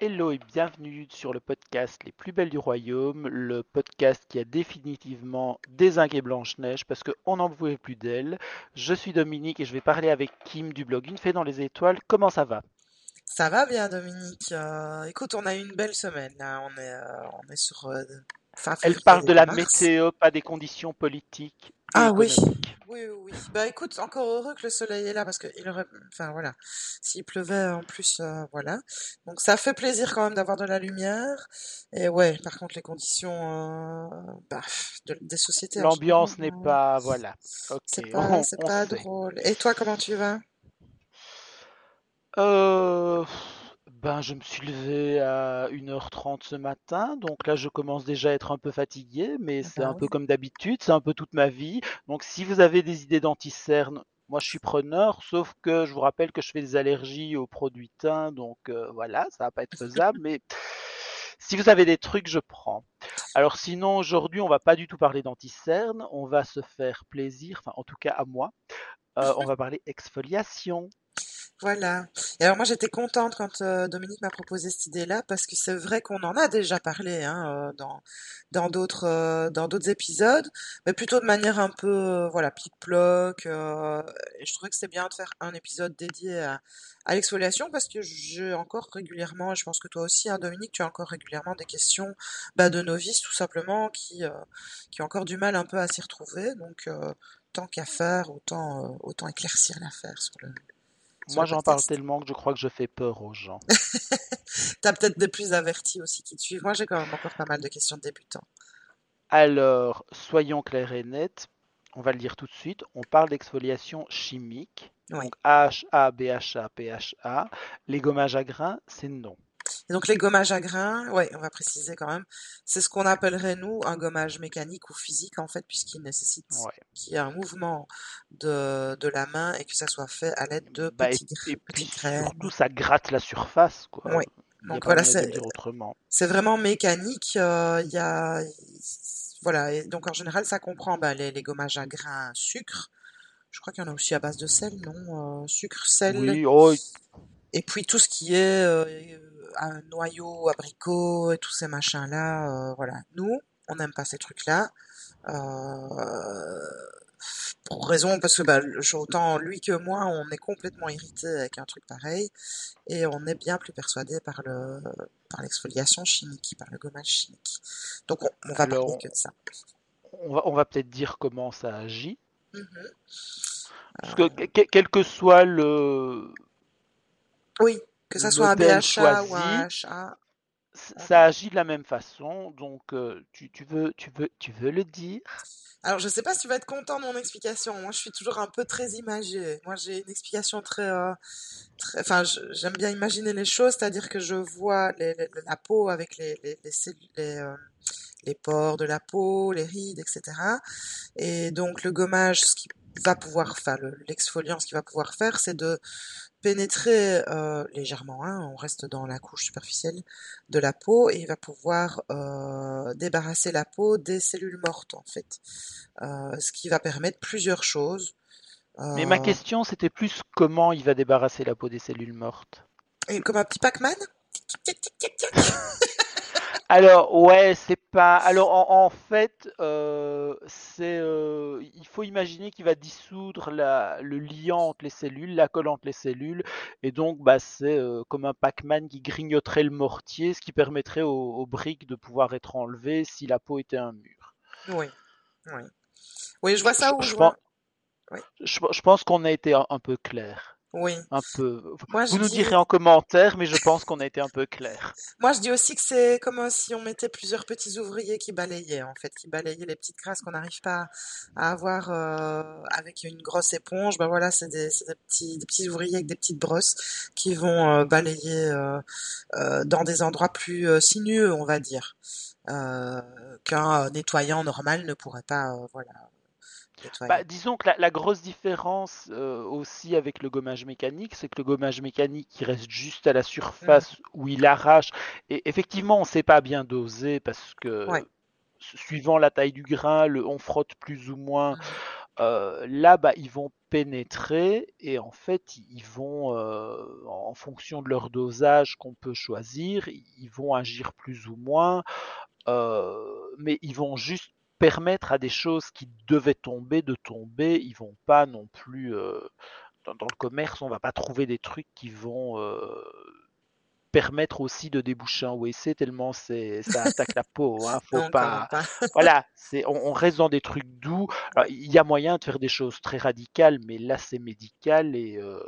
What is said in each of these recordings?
Hello et bienvenue sur le podcast Les plus belles du royaume, le podcast qui a définitivement désingué Blanche-Neige parce qu'on n'en pouvait plus d'elle. Je suis Dominique et je vais parler avec Kim du blog Une fée dans les étoiles. Comment ça va? Ça va bien Dominique. Euh, écoute, on a eu une belle semaine. là. On est, euh, on est sur euh, fin Elle parle de la mars. météo, pas des conditions politiques. Ah oui. Oui, oui, oui. Bah écoute, encore heureux que le soleil est là parce que il aurait, enfin voilà, s'il pleuvait en plus, voilà. Donc ça fait plaisir quand même d'avoir de la lumière. Et ouais, par contre les conditions, bah, de- des sociétés L'ambiance n'est euh, pas... Voilà. Ok, c'est pas, c'est on pas drôle. Et toi, comment tu vas? Euh, ben, je me suis levé à 1h30 ce matin, donc là je commence déjà à être un peu fatigué, mais Ah c'est Bah un peu oui. comme d'habitude, c'est un peu toute ma vie. Donc si vous avez des idées d'anti-cerne, moi je suis preneur, sauf que je vous rappelle que je fais des allergies aux produits teints, donc euh, voilà, ça va pas être faisable, mais si vous avez des trucs, je prends. Alors sinon, aujourd'hui, on va pas du tout parler d'anti-cerne, on va se faire plaisir, enfin en tout cas à moi, Euh, on va parler exfoliation. Voilà. Et alors moi j'étais contente quand euh, Dominique m'a proposé cette idée-là parce que c'est vrai qu'on en a déjà parlé hein, euh, dans dans d'autres euh, dans d'autres épisodes, mais plutôt de manière un peu euh, voilà plic-ploc. euh, je trouvais que c'était bien de faire un épisode dédié à, à l'exfoliation parce que j'ai encore régulièrement, je pense que toi aussi, hein, Dominique, tu as encore régulièrement des questions bah, de novices tout simplement qui euh, qui ont encore du mal un peu à s'y retrouver. Donc tant qu'à faire, autant autant éclaircir l'affaire sur le Moi, j'en parle tellement que je crois que je fais peur aux gens. T'as peut-être des plus avertis aussi qui te suivent. Moi, j'ai quand même encore pas mal de questions de débutants. Alors, soyons clairs et nets, on va le dire tout de suite, on parle d'exfoliation chimique. Oui. Donc AHA, BHA, PHA. Les gommages à grains, c'est non. Et donc, les gommages à grains, ouais, on va préciser quand même, c'est ce qu'on appellerait, nous, un gommage mécanique ou physique, en fait, puisqu'il nécessite Ouais. qu'il y ait un mouvement de, de la main et que ça soit fait à l'aide de Bah, et, petits, gra- et puis graines. surtout, ça gratte la surface, quoi. Ouais. Donc, voilà, c'est vraiment mécanique. euh, Il y a, voilà. Et donc, en général, ça comprend, bah, les, les gommages à grains sucre. Je crois qu'il y en a aussi à base de sel, non? Euh, sucre, sel, Oui, oh, Et puis tout ce qui est euh, un noyau, abricot et tous ces machins-là, euh, voilà. Nous, on n'aime pas ces trucs-là. Euh, pour raison, parce que bah, autant lui que moi, on est complètement irrité avec un truc pareil, et on est bien plus persuadé par le par l'exfoliation chimique, par le gommage chimique. Donc on, on va parler que de ça. on va, on va peut-être dire comment ça agit. Mhm. Parce que- quel que soit le, Oui, que ça soit un BHA ou un HA. on- ça agit de la même façon. Donc, euh, tu, tu veux, tu veux, tu veux le dire? Alors, je sais pas si tu vas être content de mon explication. Moi, je suis toujours un peu très imagée. Moi, j'ai une explication très, euh, très, enfin, j'aime bien imaginer les choses, c'est-à-dire que je vois les- les- la peau avec les, les, les, cellules- les, euh, les pores de la peau, les rides, etc. Et donc, le gommage, ce qui va pouvoir, enfin, le- l'exfoliant, ce qu'il va pouvoir faire, c'est de pénétrer euh, légèrement, hein, on reste dans la couche superficielle de la peau, et il va pouvoir euh, débarrasser la peau des cellules mortes, en fait. Euh, ce qui va permettre plusieurs choses. Mais ma question, c'était plus comment il va débarrasser la peau des cellules mortes? et comme un petit Pac-Man? Alors, ouais, c'est pas. Alors, en, en fait, euh, c'est. euh, il faut imaginer qu'il va dissoudre la, le liant entre les cellules, la colle entre les cellules, et donc, bah, c'est euh, comme un Pac-Man qui grignoterait le mortier, ce qui permettrait aux, aux briques de pouvoir être enlevées si la peau était un mur. Oui, oui. Oui, je vois ça où je je pense, vois. Oui, je, je pense qu'on a été un, un peu clair. Oui. Un peu. Moi, Vous nous dis, direz en commentaire, mais je pense qu'on a été un peu clair. moi, je dis aussi que c'est comme si on mettait plusieurs petits ouvriers qui balayaient, en fait, qui balayaient les petites grasses qu'on n'arrive pas à avoir euh, avec une grosse éponge. Ben voilà, c'est des, petits, des petits ouvriers avec des petites brosses qui vont euh, balayer euh, euh, dans des endroits plus sinueux, on va dire, euh, qu'un nettoyant normal ne pourrait pas, euh, voilà. Bah, disons que la, la grosse différence euh, aussi avec le gommage mécanique, c'est que le gommage mécanique, il reste juste à la Mm. surface où il arrache. Et effectivement, on ne sait pas bien doser parce que Ouais. suivant la taille du grain, le, on frotte plus ou moins. Mm. Euh, là, bah, ils vont pénétrer et en fait, ils vont, euh, en fonction de leur dosage qu'on peut choisir, ils vont agir plus ou moins, mais ils vont juste permettre à des choses qui devaient tomber de tomber. Ils vont pas non plus euh, dans, dans le commerce, on va pas trouver des trucs qui vont euh, permettre aussi de déboucher un WC tellement c'est ça attaque la peau. Hein, faut Non, pas voilà, c'est, on, on reste dans des trucs doux. Il y a moyen de faire des choses très radicales, mais là c'est médical et euh,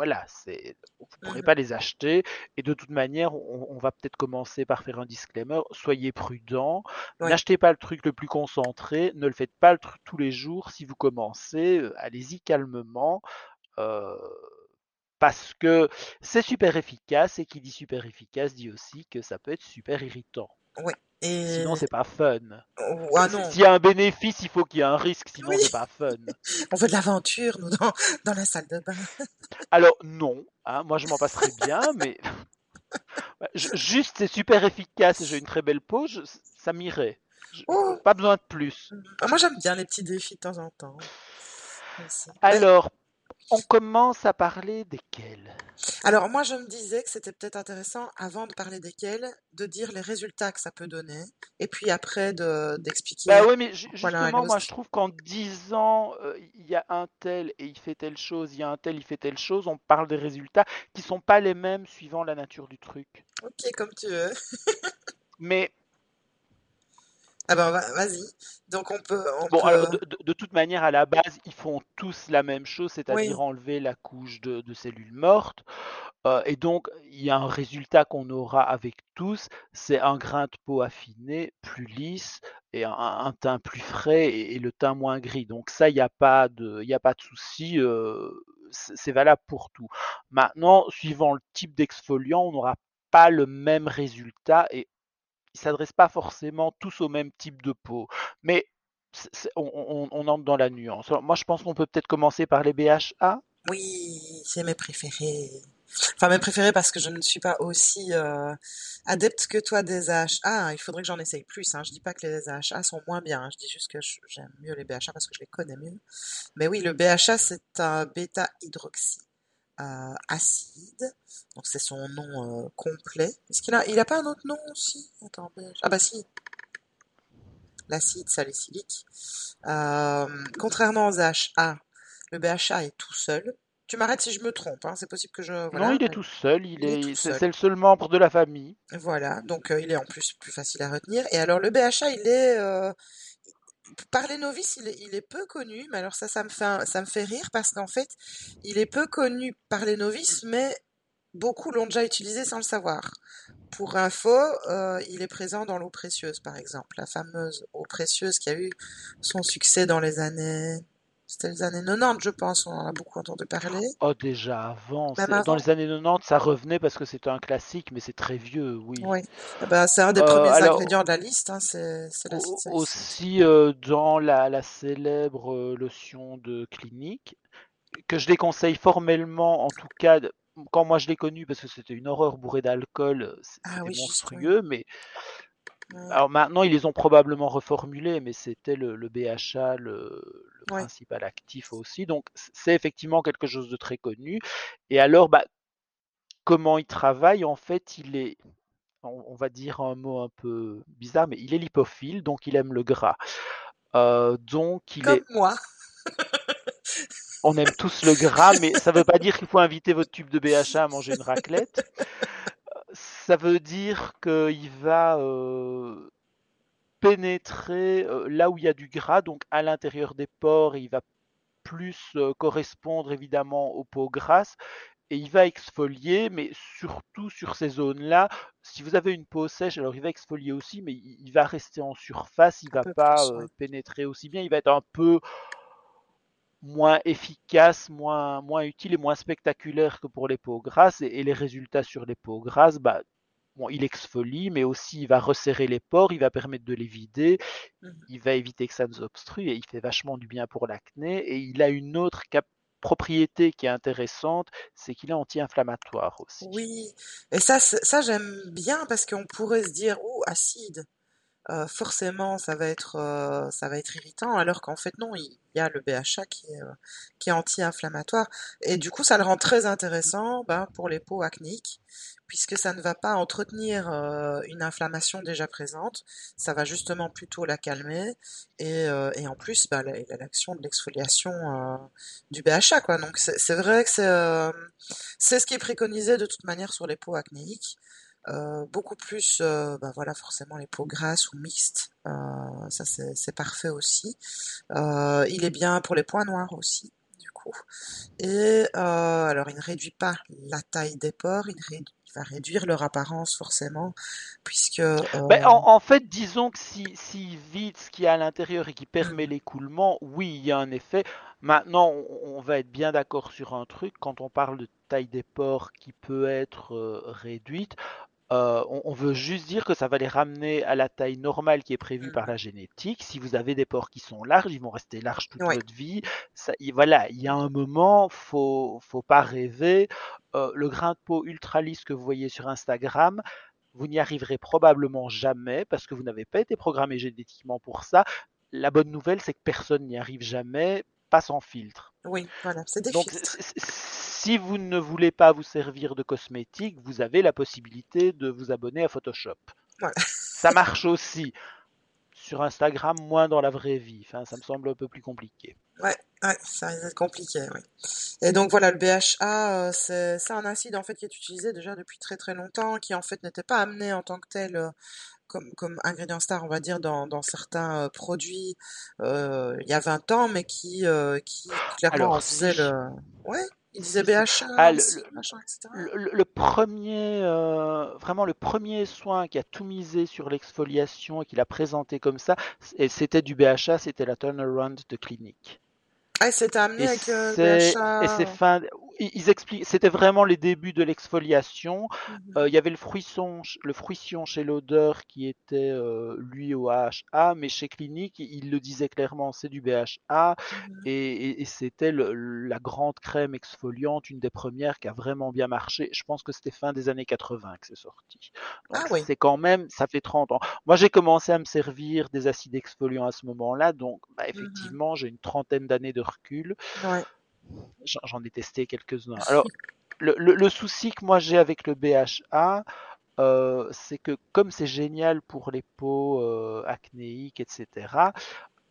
voilà, c'est, vous ne pourrez Mhm. pas les acheter. Et de toute manière, on, on va peut-être commencer par faire un disclaimer. Soyez prudent, Ouais. n'achetez pas le truc le plus concentré, ne le faites pas le truc tous les jours. Si vous commencez, euh, allez-y calmement. euh, parce que c'est super efficace et qui dit super efficace dit aussi que ça peut être super irritant. Ouais. Et Sinon, c'est pas fun. oh, ah S'il y a un bénéfice, il faut qu'il y ait un risque, sinon Oui. c'est pas fun. on veut de l'aventure nous dans, dans la salle de bain. Alors non, hein, moi je m'en passerais bien, mais juste c'est super efficace et j'ai une très belle peau, je- ça m'irait. Je- Oh. Pas besoin de plus. Moi j'aime bien les petits défis de temps en temps. Mais- Alors, on commence à parler desquels? Alors moi je me disais que c'était peut-être intéressant avant de parler desquels de dire les résultats que ça peut donner et puis après de d'expliquer. Bah oui, mais ju- Voilà, justement, moi je trouve qu'en disant euh, il y a un tel et il fait telle chose, il y a un tel, il fait telle chose, on parle des résultats qui sont pas les mêmes suivant la nature du truc. Ok comme tu veux. Mais Ah ben va- vas-y. Donc on peut on Bon, peut- alors de, toute manière, à la base, ils font tous la même chose, c'est-à-dire Oui. enlever la couche de, de cellules mortes. Euh, et donc, il y a un résultat qu'on aura avec tous, c'est un grain de peau affiné, plus lisse, et un, un teint plus frais, et, et le teint moins gris. Donc ça, il n'y a pas de, il y a pas de souci, euh, c'est c'est valable pour tout. Maintenant, suivant le type d'exfoliant, on n'aura pas le même résultat, et ils s'adressent pas forcément tous au même type de peau. Mais on, entre dans la nuance. Moi, je pense qu'on peut peut-être commencer par les BHA. Oui, c'est mes préférés. Enfin, mes préférés parce que je ne suis pas aussi euh, adepte que toi des AHA. Il faudrait que j'en essaye plus. Hein. Je dis pas que les AHA sont moins bien. hein. Je dis juste que j'aime mieux les BHA parce que je les connais mieux. Mais oui, le BHA, c'est un bêta-hydroxy euh, acide. Donc, c'est son nom euh, complet. Est-ce qu'il a, il a pas un autre nom aussi? Attends. Ah bah si, l'acide salicylique. Euh, contrairement aux AHA, le BHA est tout seul. Tu m'arrêtes si je me trompe, hein, c'est possible que je... Voilà, non, il est tout seul. Il il est est, c'est le seul membre de la famille. Voilà, donc il est en plus plus facile à retenir. Et alors le BHA, il est... par les novices, il est, peu connu, mais alors ça, ça me fait, un- ça me fait rire parce qu'en fait, il est peu connu par les novices, mais beaucoup l'ont déjà utilisé sans le savoir. Pour info, euh, il est présent dans l'eau précieuse, par exemple, la fameuse eau précieuse qui a eu son succès dans les années, c'était les années 90, je pense, on en a beaucoup entendu parler. Oh, déjà avant. Dans les années 90, ça revenait parce que c'était un classique, mais c'est très vieux, oui. Oui, Eh ben, c'est un des Euh, premiers alors- ingrédients de la liste, hein, c'est salicylique. Aussi euh, dans la, la célèbre euh, lotion de clinique, que je déconseille formellement, en tout cas, quand moi je l'ai connue, parce que c'était une horreur bourrée d'alcool, Ah c'était oui, monstrueux, mais. Alors maintenant ils les ont probablement reformulés, mais c'était le, le BHA, le, le Ouais. principal actif aussi, donc c'est effectivement quelque chose de très connu. Et alors, bah, comment il travaille? En fait, il est, on, on va dire un mot un peu bizarre, mais il est lipophile, donc il aime le gras. Euh, donc il Comme est, moi. on aime tous le gras, mais ça ne veut pas dire qu'il faut inviter votre tube de BHA à manger une raclette. Ça veut dire qu'il va euh, pénétrer euh, là où il y a du gras, donc à l'intérieur des pores, il va plus euh, correspondre évidemment aux peaux grasses et il va exfolier, mais surtout sur ces zones-là. Si vous avez une peau sèche, alors il va exfolier aussi, mais il il va rester en surface, il Un va pas pénétrer aussi bien, il va être un peu moins efficace, moins, moins utile et moins spectaculaire que pour les peaux grasses. Et, et les résultats sur les peaux grasses, bah, bon, il exfolie, mais aussi il va resserrer les pores, il va permettre de les vider, Mhm. il va éviter que ça nous obstrue et il fait vachement du bien pour l'acné. Et il a une autre propriété qui est intéressante, c'est qu'il est anti-inflammatoire aussi. Oui, et ça, ça j'aime bien parce qu'on pourrait se dire, oh, acide, euh, forcément ça va être, euh, ça va être irritant, alors qu'en fait non, il y a le BHA qui est, euh, qui est anti-inflammatoire. Et du coup, ça le rend très intéressant ben, pour les peaux acnéiques, puisque ça ne va pas entretenir euh, une inflammation déjà présente, ça va justement plutôt la calmer, et, euh, et en plus, ben, l'action de l'exfoliation euh, du BHA, quoi. Donc c'est vrai que c'est c'est ce qui est préconisé de toute manière sur les peaux acnéiques. Euh, beaucoup plus, euh, bah voilà, forcément les peaux grasses ou mixtes, euh, ça c'est parfait aussi. Il est bien pour les points noirs aussi, du coup. Et alors, il ne réduit pas la taille des pores, il, va réduire leur apparence forcément, puisque Ben, en, en fait, disons que si, s'il vide ce qu'il y a à l'intérieur et qu'il permet mhm, l'écoulement, oui, il y a un effet. Maintenant, on, va être bien d'accord sur un truc. Quand on parle de taille des pores qui peut être réduite, euh, on, on veut juste dire que ça va les ramener à la taille normale qui est prévue par mhm. la génétique. Si vous avez des pores qui sont larges, ils vont rester larges toute votre vie. Ça, y- voilà, il y a un moment, faut, faut pas rêver. Euh, le grain de peau ultra lisse que vous voyez sur Instagram, vous n'y arriverez probablement jamais parce que vous n'avez pas été programmé génétiquement pour ça. La bonne nouvelle, c'est que personne n'y arrive jamais, pas sans filtre. oui, voilà, c'est des Donc, filtres. Si vous ne voulez pas vous servir de cosmétiques, vous avez la possibilité de vous abonner à Photoshop. Voilà. Ça marche aussi. Sur Instagram, moins dans la vraie vie. Enfin, ça me semble un peu plus compliqué. Ouais, ouais, ça risque d'être compliqué. Et donc voilà, le BHA, euh, c'est c'est un acide en fait qui est utilisé déjà depuis très très longtemps, qui en fait n'était pas amené en tant que tel euh, comme, comme ingrédient star, on va dire, dans, dans certains euh, produits euh, il y a 20 ans, mais qui, euh, qui clairement en faisait si, le... Ouais, il disait Ah, le, aussi, machin, etc. le- le- le premier, euh, vraiment le premier soin qui a tout misé sur l'exfoliation et qui l'a présenté comme ça, c'était du BHA, c'était la turnaround de clinique. Ah, c'était amené Et avec euh, et c'est BHA. fin. Ils expliquent. C'était vraiment les débuts de l'exfoliation. Mhm, Euh, il y avait le fruisson, le fruition chez l'odeur qui était euh, lui au AHA, mais chez Clinique, il le disait clairement, c'est du BHA mhm. et, et- et c'était la grande crème exfoliante, une des premières qui a vraiment bien marché. Je pense que c'était fin des années 80 que c'est sorti. Ah Donc oui. c'est quand même, ça fait 30 ans. Moi j'ai commencé à me servir des acides exfoliants à ce moment-là, donc bah, Mhm. effectivement j'ai une trentaine d'années de recul. Ouais. J'en ai testé quelques-uns. Alors le, le- le souci que moi j'ai avec le BHA, euh, c'est que comme c'est génial pour les peaux euh, acnéiques, etc.,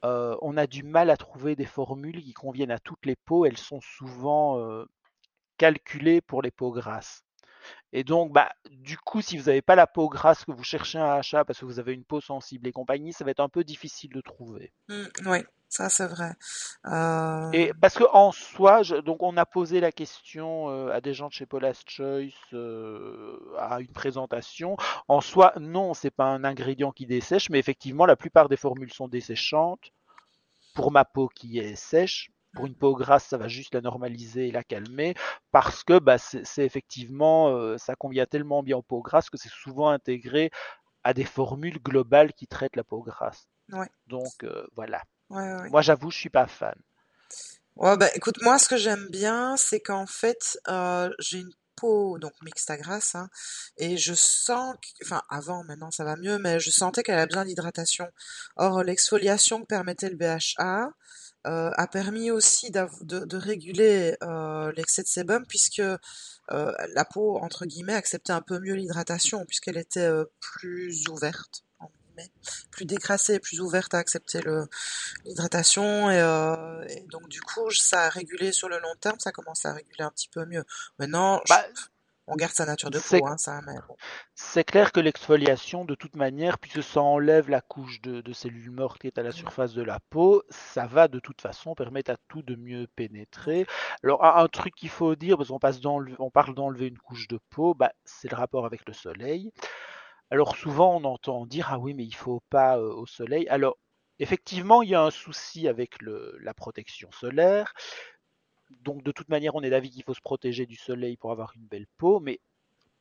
euh, on a du mal à trouver des formules qui conviennent à toutes les peaux. Elles sont souvent calculées pour les peaux grasses. Et donc, bah, du coup, si vous n'avez pas la peau grasse que vous cherchez un achat parce que vous avez une peau sensible et compagnie, ça va être un peu difficile de trouver. Mm, ouais, ça c'est vrai. Euh, Et parce que en soi, je- donc on a posé la question euh, à des gens de chez Paula's Choice euh, à une présentation. En soi, non, c'est pas un ingrédient qui dessèche, mais effectivement, la plupart des formules sont desséchantes. Pour ma peau qui est sèche, pour une peau grasse, ça va juste la normaliser et la calmer, parce que bah, c'est effectivement, euh, ça convient tellement bien aux peaux grasses que c'est souvent intégré à des formules globales qui traitent la peau grasse. ouais, Donc euh, voilà. ouais, ouais. Moi, j'avoue, je suis pas fan. Ouais, bah écoute, moi ce que j'aime bien, c'est qu'en fait, euh, j'ai une peau donc mixte à grasse, hein, et je sens, enfin avant, maintenant ça va mieux, mais je sentais qu'elle a besoin d'hydratation. Or, l'exfoliation que permettait le BHA a permis aussi de, de réguler euh, l'excès de sébum, puisque euh, la peau, entre guillemets, acceptait un peu mieux l'hydratation, puisqu'elle était euh, plus ouverte. Plus décrassée, plus ouverte à accepter L'hydratation et, euh, et donc du coup ça a régulé sur le long terme, ça commence à réguler un petit peu mieux. Maintenant, Bah, on garde sa nature de peau, hein, bon. C'est clair que l'exfoliation, de toute manière, puisque ça enlève la couche de, de cellules mortes qui est à la Mm, surface de la peau, ça va de toute façon permettre à tout de mieux pénétrer. Alors, un, un truc qu'il faut dire, parce qu'on passe on parle d'enlever une couche de peau, bah, c'est le rapport avec le soleil. Alors, souvent, on entend dire, ah oui, mais il faut pas euh, au soleil. Alors, effectivement, il y a un souci avec le- la protection solaire. Donc, de toute manière, on est d'avis qu'il faut se protéger du soleil pour avoir une belle peau, mais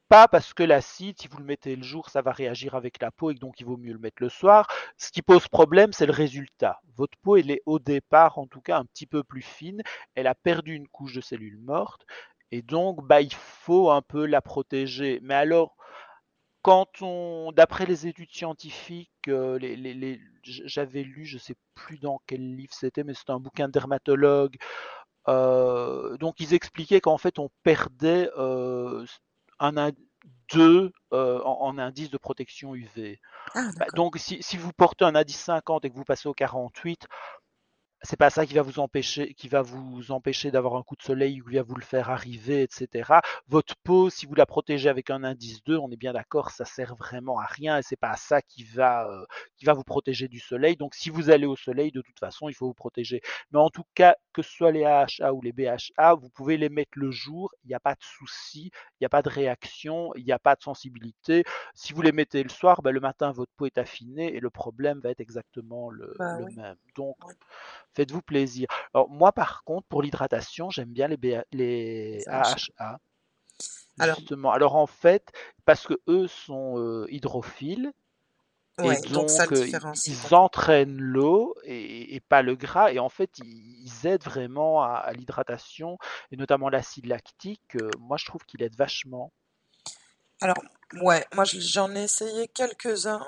pas parce que l'acide, si vous le mettez le jour, ça va réagir avec la peau et donc il vaut mieux le mettre le soir. Ce qui pose problème, c'est le résultat. Votre peau, elle est au départ, en tout cas, un petit peu plus fine. Elle a perdu une couche de cellules mortes et donc, bah, il faut un peu la protéger. Mais alors, quand on, d'après les études scientifiques, euh, j'avais lu, je sais plus dans quel livre c'était, mais c'était un bouquin de dermatologue. Euh, donc, ils expliquaient qu'en fait, on perdait euh, un, deux euh, en, en, indice de protection UV. Ah, bah, donc, si, si, vous portez un indice 50 et que vous passez au 48, c'est pas ça qui va vous empêcher, qui va vous empêcher d'avoir un coup de soleil ou qui va vous le faire arriver, etc. Votre peau, si vous la protégez avec un indice 2, on est bien d'accord, ça sert vraiment à rien et c'est pas ça qui va, euh, qui va vous protéger du soleil. Donc, si vous allez au soleil, de toute façon, il faut vous protéger. Mais en tout cas, que ce soit les AHA ou les BHA, vous pouvez les mettre le jour, il n'y a pas de souci, il n'y a pas de réaction, il n'y a pas de sensibilité. Si vous les mettez le soir, ben, le matin, votre peau est affinée et le problème va être exactement le, bah, le oui. même. Donc. Faites-vous plaisir. Alors, moi, par contre, pour l'hydratation, j'aime bien les, BA les Les AHA. Alors, Justement. Alors, en fait, parce que eux sont euh, hydrophiles et donc ça euh, ils entraînent l'eau et, et pas le gras. Et en fait, ils, ils aident vraiment à, à l'hydratation et notamment l'acide lactique. euh, moi, je trouve qu'il aide vachement. Alors, ouais, moi je- j'en ai essayé quelques-uns,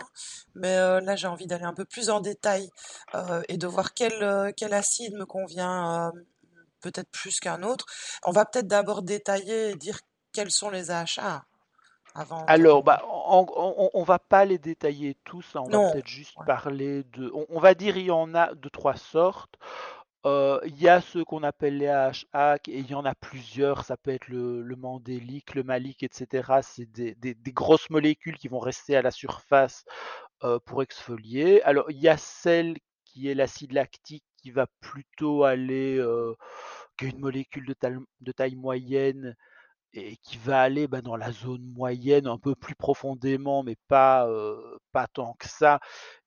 mais euh, là j'ai envie d'aller un peu plus en détail euh, et de voir quel, euh, quel acide me convient euh, peut-être plus qu'un autre. On va peut-être d'abord détailler et dire quels sont les AHA avant de... Alors, bah, on, va pas les détailler tous, hein, on va Non, peut-être juste ouais. parler de. On, on va dire il y en a de trois sortes. Euh, Il y a ceux qu'on appelle les AHA et il y en a plusieurs. Ça peut être le, mandélique, le malique, etc. C'est des grosses molécules qui vont rester à la surface euh, pour exfolier. Alors, il y a celle qui est l'acide lactique qui va plutôt aller, euh, qui est une molécule de taille, de taille moyenne et qui va aller bah, dans la zone moyenne un peu plus profondément, mais pas, euh, pas tant que ça,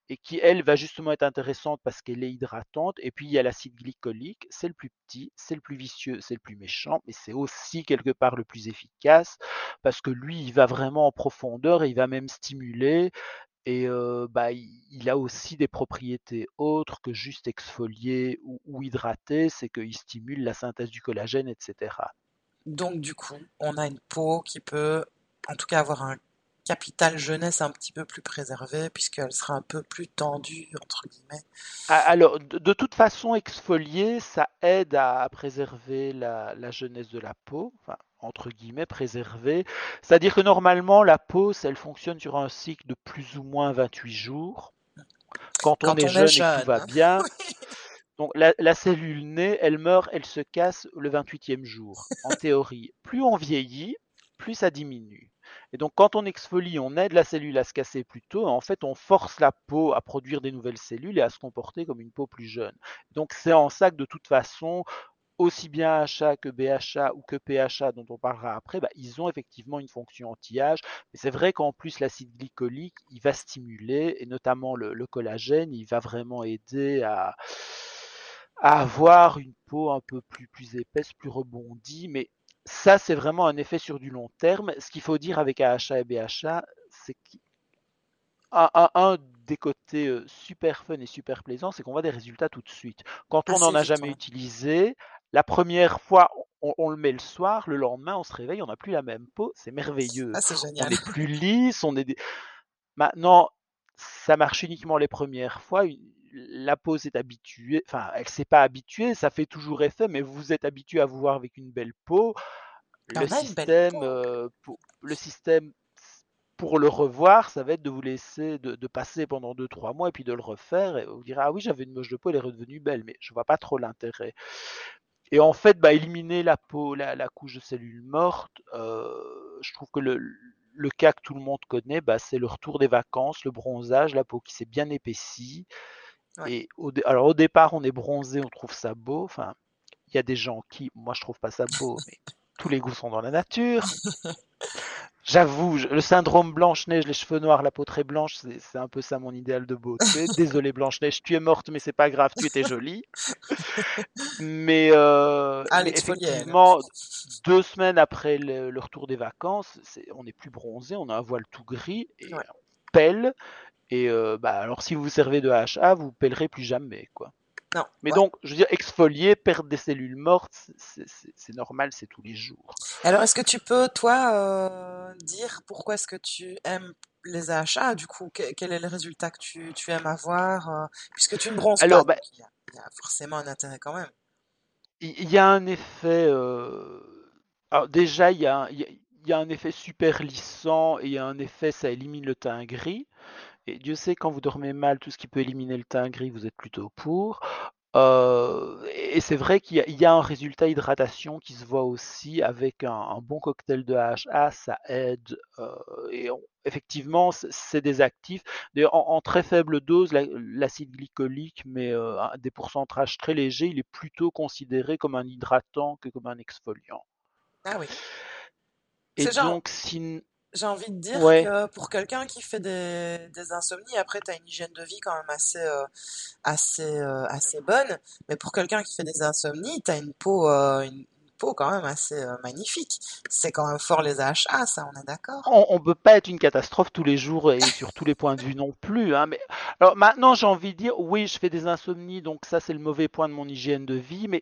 et qui, elle, va justement être intéressante parce qu'elle est hydratante. Et puis, il y a l'acide glycolique, c'est le plus petit, c'est le plus vicieux, c'est le plus méchant, mais c'est aussi quelque part le plus efficace parce que lui, il va vraiment en profondeur et il va même stimuler. Et euh, bah, il a aussi des propriétés autres que juste exfolier ou, ou hydrater, c'est qu'il stimule la synthèse du collagène, etc. Donc du coup, on a une peau qui peut en tout cas avoir un capital jeunesse un petit peu plus préservé puisqu'elle sera un peu plus tendue, entre guillemets. Ah, Alors, de, toute façon, exfolier, ça aide à, préserver la, la jeunesse de la peau, enfin, entre guillemets, préserver. C'est-à-dire que normalement, la peau, elle fonctionne sur un cycle de plus ou moins 28 jours. Quand on est on est jeune et que tout va bien, donc la, la cellule née, elle meurt, elle se casse le 28e jour, en théorie. Plus on vieillit, plus ça diminue. Et donc quand on exfolie, on aide la cellule à se casser plus tôt. En fait, on force la peau à produire des nouvelles cellules et à se comporter comme une peau plus jeune. Donc c'est en ça que de toute façon, aussi bien AHA que BHA ou que PHA, dont on parlera après, bah, ils ont effectivement une fonction anti-âge. Mais c'est vrai qu'en plus, l'acide glycolique, il va stimuler, et notamment le, collagène, il va vraiment aider à, à avoir une peau un peu plus, plus épaisse, plus rebondie. Mais ça, c'est vraiment un effet sur du long terme. Ce qu'il faut dire avec AHA et BHA, c'est qu'un un, un des côtés euh, super fun et super plaisant, c'est qu'on voit des résultats tout de suite. Quand on n'en a jamais utilisé, la première fois, on, on le met le soir, le lendemain, on se réveille, on n'a plus la même peau, c'est merveilleux. Ah, On est plus lisse, on est des... Maintenant, ça marche uniquement les premières fois. La peau s'est habituée, enfin, elle s'est pas habituée, ça fait toujours effet, mais vous êtes habitué à vous voir avec une belle peau. Le belle système, peau. euh, pour, le système pour le revoir, ça va être de vous laisser, de, de passer pendant 2-3 mois et puis de le refaire. Et vous direz, ah oui, j'avais une moche de peau, elle est redevenue belle, mais je vois pas trop l'intérêt. Et en fait, bah, éliminer la peau, la, la couche de cellules mortes, euh, je trouve que le, le cas que tout le monde connaît, bah, c'est le retour des vacances, le bronzage, la peau qui s'est bien épaissie. Ouais. Et au, alors au départ, on est bronzé, on trouve ça beau. Enfin, il y a des gens qui, moi je trouve pas ça beau, mais tous les goûts sont dans la nature. J'avoue, le syndrome Blanche-Neige, les cheveux noirs, la peau très blanche, c'est un peu ça mon idéal de beauté. Désolé Blanche-Neige, tu es morte, mais c'est pas grave, tu étais jolie. mais, euh, effectivement, deux semaines après le, retour des vacances, on n'est plus bronzé, on a un voile tout gris et on pèle. Et euh, bah, alors si vous servez de HA, vous pèlerez plus jamais, quoi. Non. Mais donc, je veux dire, exfolier, perdre des cellules mortes, c'est normal, c'est tous les jours. Alors, est-ce que tu peux, toi, euh, dire pourquoi est-ce que tu aimes les AHA Du coup, quel est le résultat que tu, aimes avoir euh, Puisque tu ne bronzes Alors, pas, bah il, y a, forcément un intérêt quand même. Il y a un effet... Euh, alors déjà, il y a, il y a un effet super lissant et il y a un effet, ça élimine le teint gris. Et Dieu sait, quand vous dormez mal, tout ce qui peut éliminer le teint gris, vous êtes plutôt pour. Euh, et c'est vrai qu'il y, a un résultat hydratation qui se voit aussi avec un, bon cocktail de AHA, ça aide. Euh, et effectivement, c'est des actifs. D'ailleurs, en, très faible dose, l'acide glycolique, mais euh, des pourcentages très légers, il est plutôt considéré comme un hydratant que comme un exfoliant. Ah oui. Et donc, si, j'ai envie de dire que pour quelqu'un qui fait des, des insomnies, après, tu as une hygiène de vie quand même assez, euh, assez, euh, assez bonne. Mais pour quelqu'un qui fait des insomnies, tu as une peau, euh, une peau quand même assez magnifique. C'est quand même fort les AHA, ça, on est d'accord? On ne peut pas être une catastrophe tous les jours et sur tous les points de vue non plus. Hein, mais alors maintenant, j'ai envie de dire, oui, je fais des insomnies, donc ça, c'est le mauvais point de mon hygiène de vie. Mais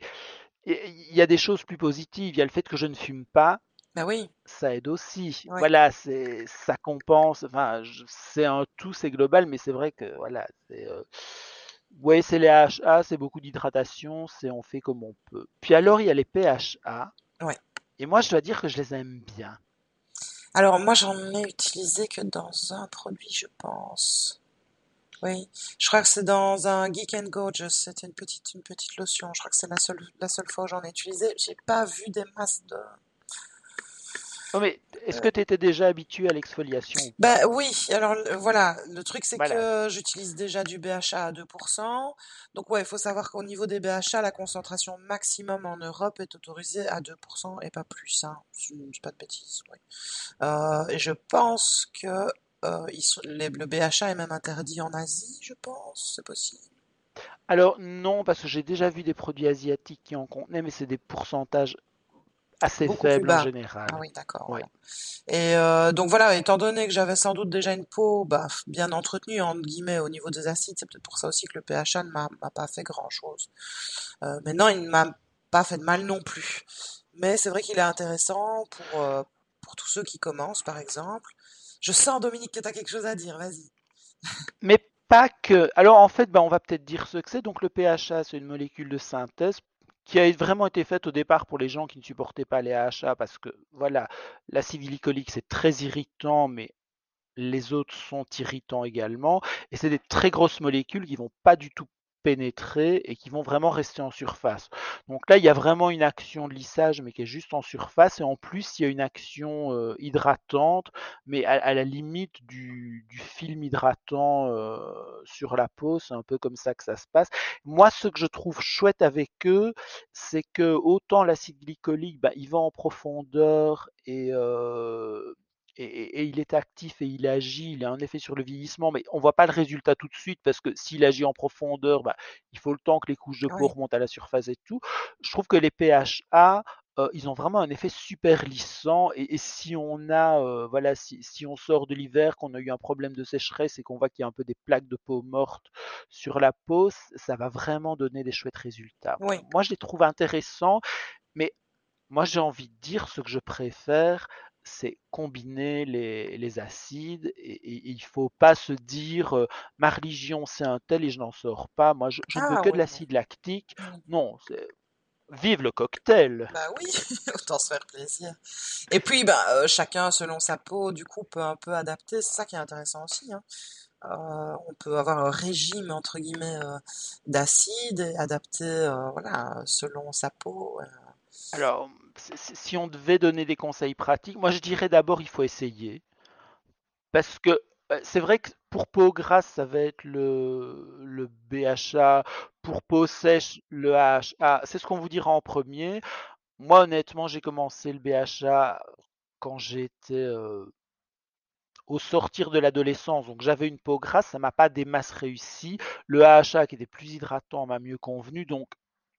il y a des choses plus positives. Il y a le fait que je ne fume pas bah oui. Ça aide aussi. Voilà, c'est ça compense. Enfin, c'est un tout, c'est global, mais c'est vrai que voilà, c'est euh, ouais, c'est les HA, c'est beaucoup d'hydratation, c'est on fait comme on peut. Puis alors il y a les PHA. Ouais. Et moi, je dois dire que je les aime bien. Alors moi, j'en ai utilisé que dans un produit, je pense. Oui, je crois que c'est dans un Geek and Gorgeous. C'était une petite, une petite lotion. Je crois que c'est la seule, la seule fois où j'en ai utilisé. J'ai pas vu des masses de, mais est-ce que tu étais déjà habitué à l'exfoliation Bah oui, alors voilà, le truc c'est que j'utilise déjà du BHA à 2%. Donc ouais, il faut savoir qu'au niveau des BHA, la concentration maximum en Europe est autorisée à 2% et pas plus. Hein. C'est pas de bêtises. Euh, et je pense que euh, le BHA est même interdit en Asie, je pense, c'est possible. Alors non, parce que j'ai déjà vu des produits asiatiques qui en contenaient, mais c'est des pourcentages assez faible en général. Ah oui, d'accord. Et euh, donc voilà, étant donné que j'avais sans doute déjà une peau bah, bien entretenue entre guillemets au niveau des acides, c'est peut-être pour ça aussi que le pHA ne m'a pas fait grand chose. Euh, maintenant, il ne m'a pas fait de mal non plus. Mais c'est vrai qu'il est intéressant pour euh, pour tous ceux qui commencent, par exemple. Je sens Dominique que tu as quelque chose à dire. Vas-y. Mais pas que. Alors en fait, bah, on va peut-être dire ce que c'est. Donc le pHA, c'est une molécule de synthèse qui a vraiment été faite au départ pour les gens qui ne supportaient pas les AHA parce que voilà, l'acide glycolique c'est très irritant, mais les autres sont irritants également. Et c'est des très grosses molécules qui vont pas du tout pénétrer et qui vont vraiment rester en surface. Donc là, il y a vraiment une action de lissage, mais qui est juste en surface. Et en plus, il y a une action euh, hydratante, mais à, la limite du, film hydratant euh, sur la peau. C'est un peu comme ça que ça se passe. Moi, ce que je trouve chouette avec eux, c'est que autant l'acide glycolique, bah, il va en profondeur et euh, et, il est actif et il agit, il a un effet sur le vieillissement, mais on voit pas le résultat tout de suite parce que s'il agit en profondeur, bah, il faut le temps que les couches de peau remontent à la surface et tout. Je trouve que les PHA, euh, ils ont vraiment un effet super lissant et, si on a, euh, voilà, si, on sort de l'hiver, qu'on a eu un problème de sécheresse et qu'on voit qu'il y a un peu des plaques de peau mortes sur la peau, ça va vraiment donner des chouettes résultats. Moi, je les trouve intéressants, mais moi, j'ai envie de dire ce que je préfère, c'est combiner les, acides et, il ne faut pas se dire ma religion c'est un tel et je n'en sors pas. Moi je, ne veux ah que de l'acide lactique. Mmh. Non, vive le cocktail. Bah oui, autant se faire plaisir. Et puis bah, chacun selon sa peau du coup peut un peu adapter. C'est ça qui est intéressant aussi. Hein. on peut avoir un régime entre guillemets d'acide et adapter voilà selon sa peau. Alors si on devait donner des conseils pratiques, moi je dirais d'abord il faut essayer. Parce que euh, c'est vrai que pour peau grasse, ça va être le, BHA. Pour peau sèche, le AHA. C'est ce qu'on vous dira en premier. Moi, honnêtement, j'ai commencé le BHA quand j'étais euh, au sortir de l'adolescence. Donc j'avais une peau grasse, ça m'a pas des masses réussies. Le AHA qui était plus hydratant m'a mieux convenu. Donc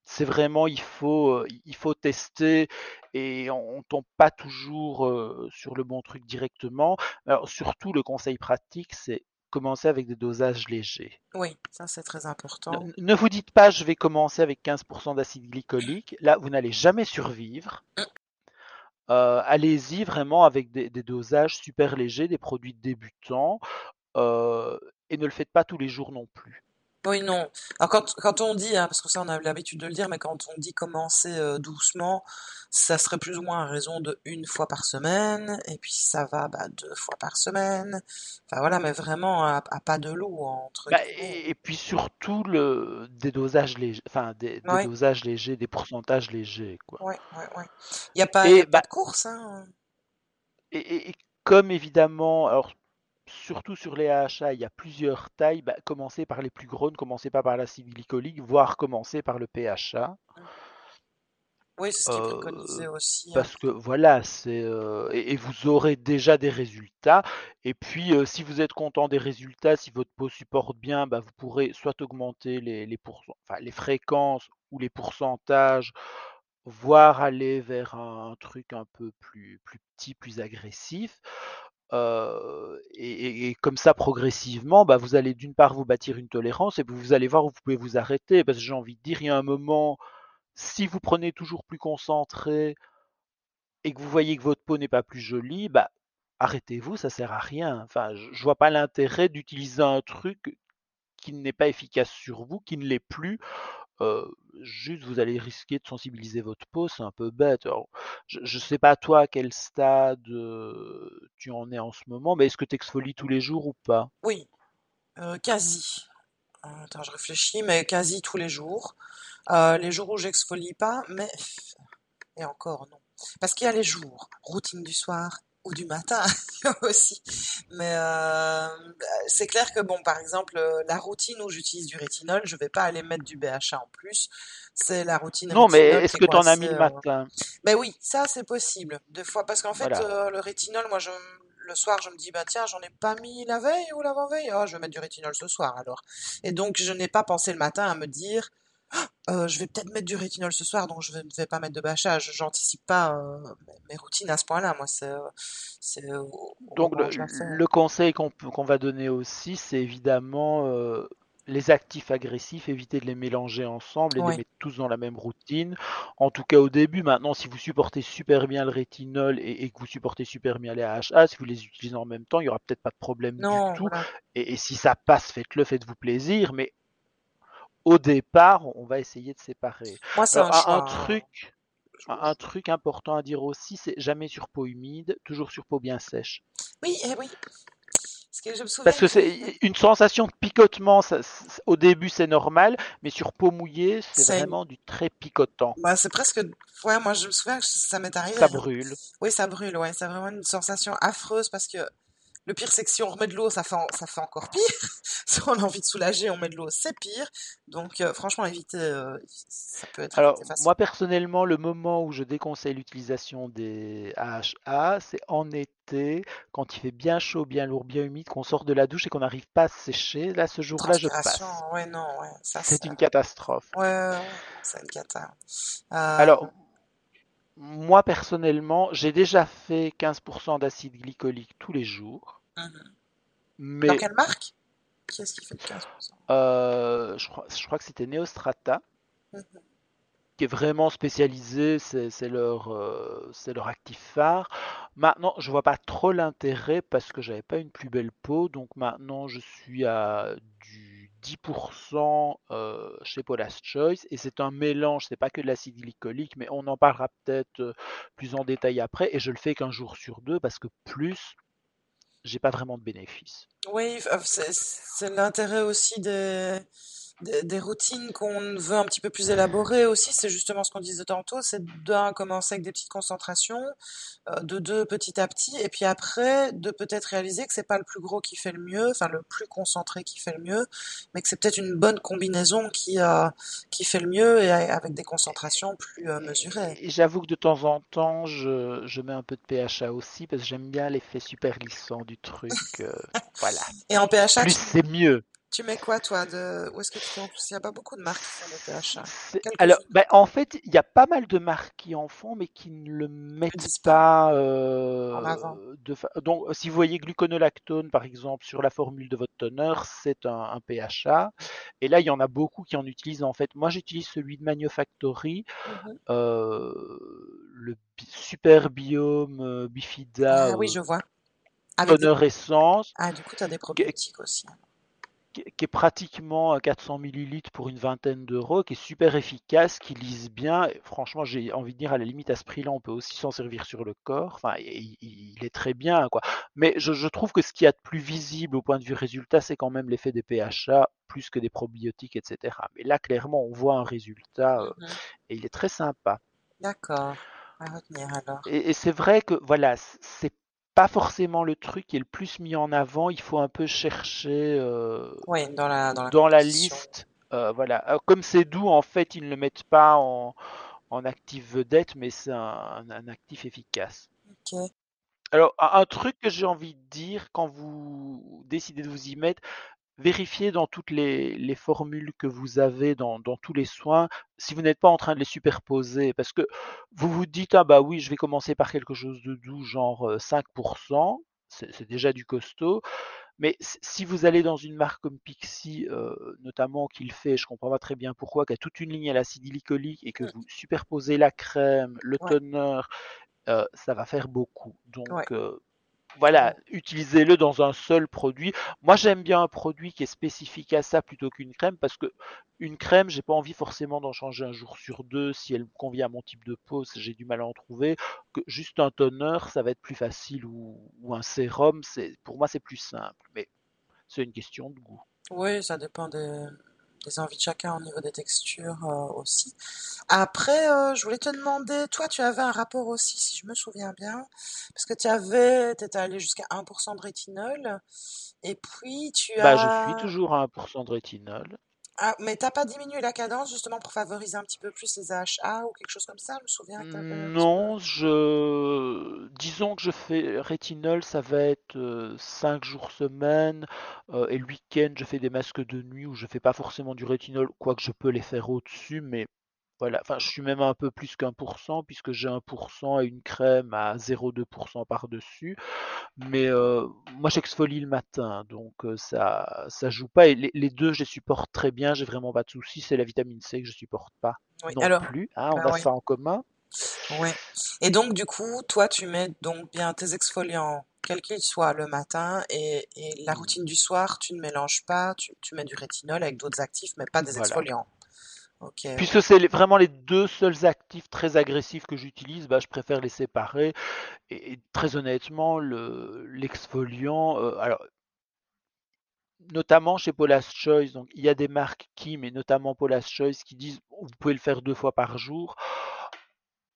c'est vraiment il faut euh, il faut tester et on, ne tombe pas toujours euh, sur le bon truc directement. Alors surtout le conseil pratique c'est commencer avec des dosages légers. Oui, ça c'est très important. Ne, vous dites pas je vais commencer avec 15% d'acide glycolique. Là, vous n'allez jamais survivre. Mm. Euh, allez-y vraiment avec des, dosages super légers, des produits débutants, et ne le faites pas tous les jours non plus. Oui, non. Alors quand, quand on dit, hein, parce que ça on a l'habitude de le dire, mais quand on dit commencer euh, doucement, ça serait plus ou moins à raison de une fois par semaine, et puis ça va bah, deux fois par semaine. Enfin voilà, mais vraiment à, pas de loup entre bah, et, puis surtout le des dosages légers, enfin des, dosages légers, des pourcentages légers, quoi. Ouais, ouais, ouais. Il n'y a pas, y a pas bah de course, hein. Et, et, comme évidemment, alors surtout sur les AHA, il y a plusieurs tailles. Bah, commencez par les plus grosses, commencez pas par la glycolique, voire commencez par le PHA. Oui, c'est ce qui est euh, aussi. Hein. Parce que voilà, c'est euh, et, vous aurez déjà des résultats. Et puis, euh, si vous êtes content des résultats, si votre peau supporte bien, bah, vous pourrez soit augmenter les, les, les fréquences ou les pourcentages, voire aller vers un, truc un peu plus, plus petit, plus agressif et, comme ça, progressivement, bah, vous allez d'une part vous bâtir une tolérance et vous allez voir où vous pouvez vous arrêter. Parce que j'ai envie de dire, il y a un moment, si vous prenez toujours plus concentré et que vous voyez que votre peau n'est pas plus jolie, bah, arrêtez-vous, ça sert à rien. Enfin, je, je vois pas l'intérêt d'utiliser un truc qui n'est pas efficace sur vous, qui ne l'est plus, juste vous allez risquer de sensibiliser votre peau, c'est un peu bête. je ne sais pas toi à quel stade tu en es en ce moment, mais est-ce que tu exfolies tous les jours ou pas? Oui, quasi. Attends, je réfléchis, mais quasi tous les jours. les jours où j'exfolie pas, mais et encore non. Parce qu'il y a les jours, routine du soir, ou du matin aussi. Mais euh, c'est clair que bon, par exemple, euh, la routine où j'utilise du rétinol, je vais pas aller mettre du BHA en plus. C'est la routine. Non, mais est-ce que tu en as mis le euh, matin? Ben oui, ça c'est possible. Deux fois, parce qu'en fait, le rétinol, moi, je, le soir, je me dis, bah tiens, j'en ai pas mis la veille ou l'avant-veille. Oh, je vais mettre du rétinol ce soir alors. Et donc, je n'ai pas pensé le matin à me dire, euh, je vais peut-être mettre du rétinol ce soir, donc je ne vais, pas mettre de bâchage. J'anticipe pas euh, mes routines à ce point-là. Moi, c'est. Euh, donc, le, conseil qu'on va donner aussi, c'est évidemment les actifs agressifs, éviter de les mélanger ensemble et de les mettre tous dans la même routine. En tout cas au début, maintenant si vous supportez super bien le rétinol et, que vous supportez super bien les AHA, si vous les utilisez en même temps, il n'y aura peut-être pas de problème du tout. Et, et, si ça passe, faites-le, faites-vous plaisir. Mais au départ, on va essayer de séparer. Moi, c'est un, un, truc, un, truc important à dire aussi, c'est jamais sur peau humide, toujours sur peau bien sèche. Oui, eh oui. Parce que c'est une sensation de picotement, au début c'est normal, mais sur peau mouillée, c'est vraiment du très picotant. Bah, c'est presque. Ouais, moi je me souviens que ça m'est arrivé. Ça brûle. Oui, ça brûle, ouais. C'est vraiment une sensation affreuse parce que le pire, c'est que si on remet de l'eau, ça fait, ça fait encore pire. si on a envie de soulager, on met de l'eau, c'est pire. Donc, euh, franchement, éviter, euh, ça peut être. Alors, moi, personnellement, le moment où je déconseille l'utilisation des AHA, c'est en été, quand il fait bien chaud, bien lourd, bien humide, qu'on sort de la douche et qu'on n'arrive pas à sécher. Là, ce jour-là, je passe. Ouais, non, ouais. c'est une catastrophe. Ouais, c'est une catastrophe. Euh, Alors, moi personnellement, j'ai déjà fait 15% d'acide glycolique tous les jours. Mhm. Mais... Dans quelle marque? Qui est-ce qui fait 15% euh, je, crois, je crois que c'était Neostrata, mhm. qui est vraiment spécialisé, c'est leur, euh, leur actif phare. Maintenant, je vois pas trop l'intérêt parce que j'avais pas une plus belle peau, donc maintenant je suis à du 10% euh, chez Paula's Choice et c'est un mélange, c'est pas que de l'acide glycolique, mais on en parlera peut-être euh, plus en détail après et je le fais qu'un jour sur deux parce que plus, j'ai pas vraiment de bénéfice. Oui, c'est l'intérêt aussi des, des, routines qu'on veut un petit peu plus élaborées aussi, c'est justement ce qu'on disait tantôt, c'est d'un commencer avec des petites concentrations, euh, de deux petit à petit, et puis après de peut-être réaliser que c'est pas le plus gros qui fait le mieux, enfin le plus concentré qui fait le mieux, mais que c'est peut-être une bonne combinaison qui euh, qui fait le mieux et avec des concentrations plus euh, mesurées. Et j'avoue que de temps en temps, je, je mets un peu de PHA aussi parce que j'aime bien l'effet super glissant du truc. voilà. Et en PHA, plus c'est mieux. Tu mets quoi, toi de... Où est-ce que tu en plus? Il n'y a pas beaucoup de marques qui font le PHA. Alors, ben, en fait, il y a pas mal de marques qui en font, mais qui ne le mettent pas euh, en avant. De... Donc, si vous voyez gluconolactone, par exemple, sur la formule de votre toner, c'est un, un, PHA. Et là, il y en a beaucoup qui en utilisent. En fait, moi, j'utilise celui de Manufactory, mmh euh, le Super Biome euh, Bifida. Ah oui, je vois. Avec toner des... essence. Ah, du coup, tu as des probiotiques aussi qui est pratiquement à 400 millilitres pour une vingtaine d'euros, qui est super efficace, qui lise bien. franchement, j'ai envie de dire, à la limite, à ce prix-là, on peut aussi s'en servir sur le corps. Enfin, il, est très bien, quoi. Mais je, trouve que ce qu'il y a de plus visible au point de vue résultat, c'est quand même l'effet des PHA, plus que des probiotiques, etc. Mais là, clairement, on voit un résultat euh, mmh et il est très sympa. D'accord. À retenir alors. Et, et c'est vrai que, voilà, c'est pas forcément le truc qui est le plus mis en avant. Il faut un peu chercher euh, dans la, dans la, liste. Euh, voilà. Euh, comme c'est doux, en fait, ils ne le mettent pas en, en actif vedette, mais c'est un, un, actif efficace. Alors, un truc que j'ai envie de dire quand vous décidez de vous y mettre, vérifiez dans toutes les, formules que vous avez dans, tous les soins si vous n'êtes pas en train de les superposer? Parce que vous vous dites, ah bah oui, je vais commencer par quelque chose de doux, genre 5%, c'est déjà du costaud. Mais si vous allez dans une marque comme Pixie, notamment qu'il fait, je comprends pas très bien pourquoi, qui a toute une ligne à l'acide glycolique et que vous superposez la crème, le toner, ça va faire beaucoup. Donc voilà, utilisez-le dans un seul produit. Moi, j'aime bien un produit qui est spécifique à ça plutôt qu'une crème parce que une crème, j'ai pas envie forcément d'en changer un jour sur deux si elle convient à mon type de peau, j'ai du mal à en trouver. Juste un toner, ça va être plus facile ou, un sérum, c'est pour moi c'est plus simple, mais c'est une question de goût. Oui, ça dépend des, des envies de chacun au niveau des textures euh, aussi. Après, euh, je voulais te demander, toi, tu avais un rapport aussi, si je me souviens bien, parce que tu avais, étais allé jusqu'à 1% de rétinol, et puis tu as... Bah, je suis toujours à 1% de rétinol. Ah, mais t'as pas diminué la cadence justement pour favoriser un petit peu plus les AHA ou quelque chose comme ça, je me souviens. Non, je disons que je fais rétinol, ça va être 5 jours semaine et le week-end je fais des masques de nuit où je fais pas forcément du rétinol, quoique je peux les faire au-dessus, mais voilà, enfin je suis même un peu plus qu'un pour cent puisque j'ai un pour cent et une crème à 0,2% par-dessus. Mais euh, moi j'exfolie le matin, donc ça ça joue pas. Et les, deux je les supporte très bien, j'ai vraiment pas de soucis. C'est la vitamine C que je supporte pas non alors, plus. Hein, on bah a ça en commun. Oui. Et donc du coup, toi tu mets donc bien tes exfoliants quel qu'il soit le matin et, la mmh. routine du soir, tu ne mélanges pas, tu, mets du rétinol avec d'autres actifs, mais pas des exfoliants. Puisque c'est vraiment les deux seuls actifs très agressifs que j'utilise, bah, je préfère les séparer. Et, très honnêtement, l'exfoliant, euh, alors notamment chez Paula's Choice, donc il y a des marques qui, mais notamment Paula's Choice, qui disent vous pouvez le faire deux fois par jour.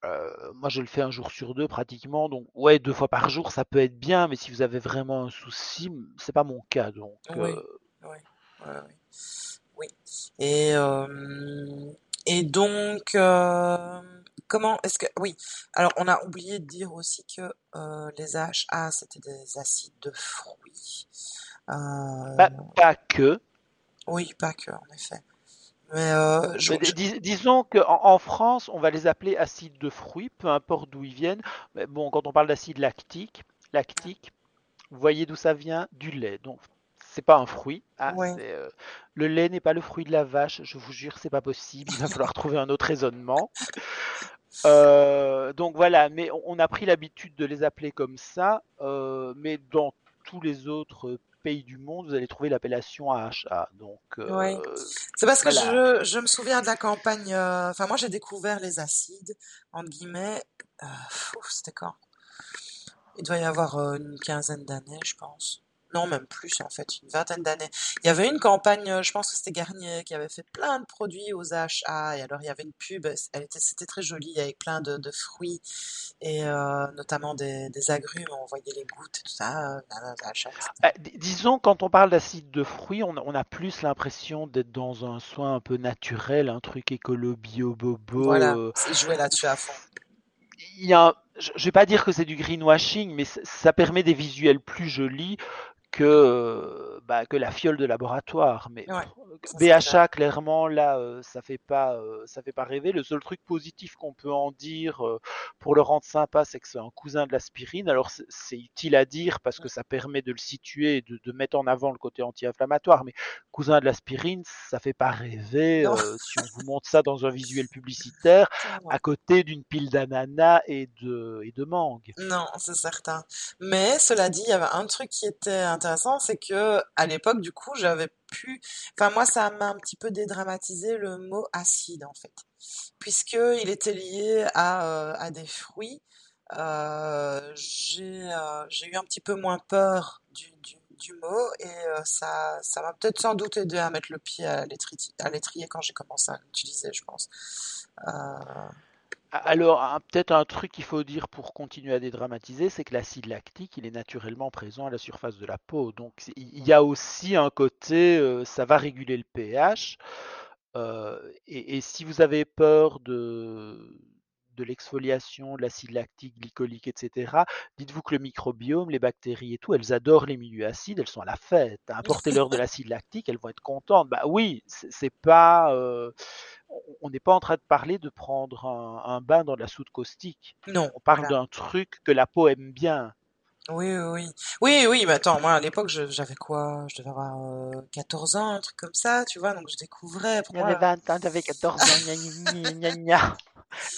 Euh, moi, je le fais un jour sur deux pratiquement, donc ouais, deux fois par jour, ça peut être bien, mais si vous avez vraiment un souci, c'est pas mon cas, donc. Oui, euh, oui, oui. Oui. Et, et donc, comment est-ce que. Oui. Alors, on a oublié de dire aussi que les AHA, c'était des acides de fruits. Pas, que. Oui, pas que, en effet. Mais, disons qu'en en France, on va les appeler acides de fruits, peu importe d'où ils viennent. Mais bon, quand on parle d'acide lactique, lactique, vous voyez d'où ça vient? Du lait. Donc c'est pas un fruit. Ah, euh, le lait n'est pas le fruit de la vache. Je vous jure, c'est pas possible. Il va falloir trouver un autre raisonnement. Euh, donc voilà, mais on a pris l'habitude de les appeler comme ça. Euh, mais dans tous les autres pays du monde, vous allez trouver l'appellation AHA. Donc, c'est parce que je, je, me souviens de la campagne. Enfin, moi, j'ai découvert les acides entre guillemets. C'était quand? Il doit y avoir une quinzaine d'années, je pense. Non, même plus en fait, une vingtaine d'années. Il y avait une campagne, euh, je pense que c'était Garnier, qui avait fait plein de produits aux achats. Et alors il y avait une pub, elle était, c'était très joli avec plein de, de fruits et euh, notamment des, des agrumes. On voyait les gouttes et tout ça. euh, d- disons, quand on parle d'acide de fruits, on, a on a plus l'impression d'être dans un soin un peu naturel, un truc écolo, bio, bobo. Voilà, euh, jouer là-dessus à fond. il y a, un- je je vais pas dire que c'est du greenwashing, mais ça permet des visuels plus jolis que, euh, bah, que la fiole de laboratoire. Mais Ouais, pff, ça c'est clair. BHA, clairement, là, euh, ça fait pas, euh, ça fait pas rêver. Le seul truc positif qu'on peut en dire euh, pour le rendre sympa, c'est que c'est un cousin de l'aspirine. Alors c'est utile à dire parce que ça permet de le situer et de, de mettre en avant le côté anti-inflammatoire. Mais cousin de l'aspirine, ça fait pas rêver si on vous montre ça dans un visuel publicitaire à côté d'une pile d'ananas et de, et de mangue. Non, c'est certain. Mais cela dit, il y avait un truc qui était intéressant, c'est que à l'époque, du coup, j'avais pu, enfin moi, ça m'a un petit peu dédramatisé le mot acide en fait, puisque il était lié à euh, à des fruits. Euh, j'ai euh, j'ai eu un petit peu moins peur du du, du mot et euh, ça ça m'a peut-être sans doute aidé à mettre le pied à l'étrier à l'étrier quand j'ai commencé à l'utiliser, je pense. Alors, peut-être un truc qu'il faut dire pour continuer à dédramatiser, c'est que l'acide lactique, il est naturellement présent à la surface de la peau. Donc, il y a aussi un côté, euh, ça va réguler le pH. euh, et si vous avez peur de, de l'exfoliation, de l'acide lactique, glycolique, etc., dites-vous que le microbiome, les bactéries et tout, elles adorent les milieux acides, elles sont à la fête. Apportez-leur de l'acide lactique, elles vont être contentes. Bah oui, c'est pas, euh, on n'est pas en train de parler de prendre un, un bain dans de la soude caustique. non, On parle voilà. d'un truc que la peau aime bien. Oui, oui, oui. Oui, mais attends, moi à l'époque, j'avais quoi? Je devais avoir euh, 14 ans, un truc comme ça, tu vois, donc je découvrais. Pour Il y avait moi, 20 ans, t'avais 14 ans, gna gna gna.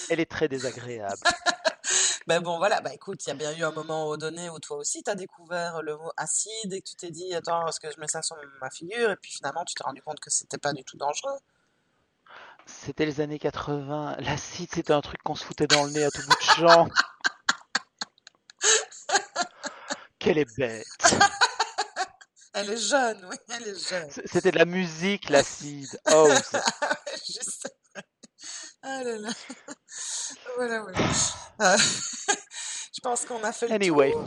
Elle est très désagréable. ben bon, voilà, bah écoute, il y a bien eu un moment donné où toi aussi t'as découvert le mot acide et que tu t'es dit, attends, est-ce que je mets ça sur ma figure? Et puis finalement, tu t'es rendu compte que c'était pas du tout dangereux. C'était les années 80. L'acide, c'était un truc qu'on se foutait dans le nez à tout bout de champ. Quelle est bête. Elle est jeune, oui, elle est jeune. C'était de la musique, l'acide. Oh, Je sais. Ah là là. Voilà, voilà. Euh, je pense qu'on a fait le Anyway. tour.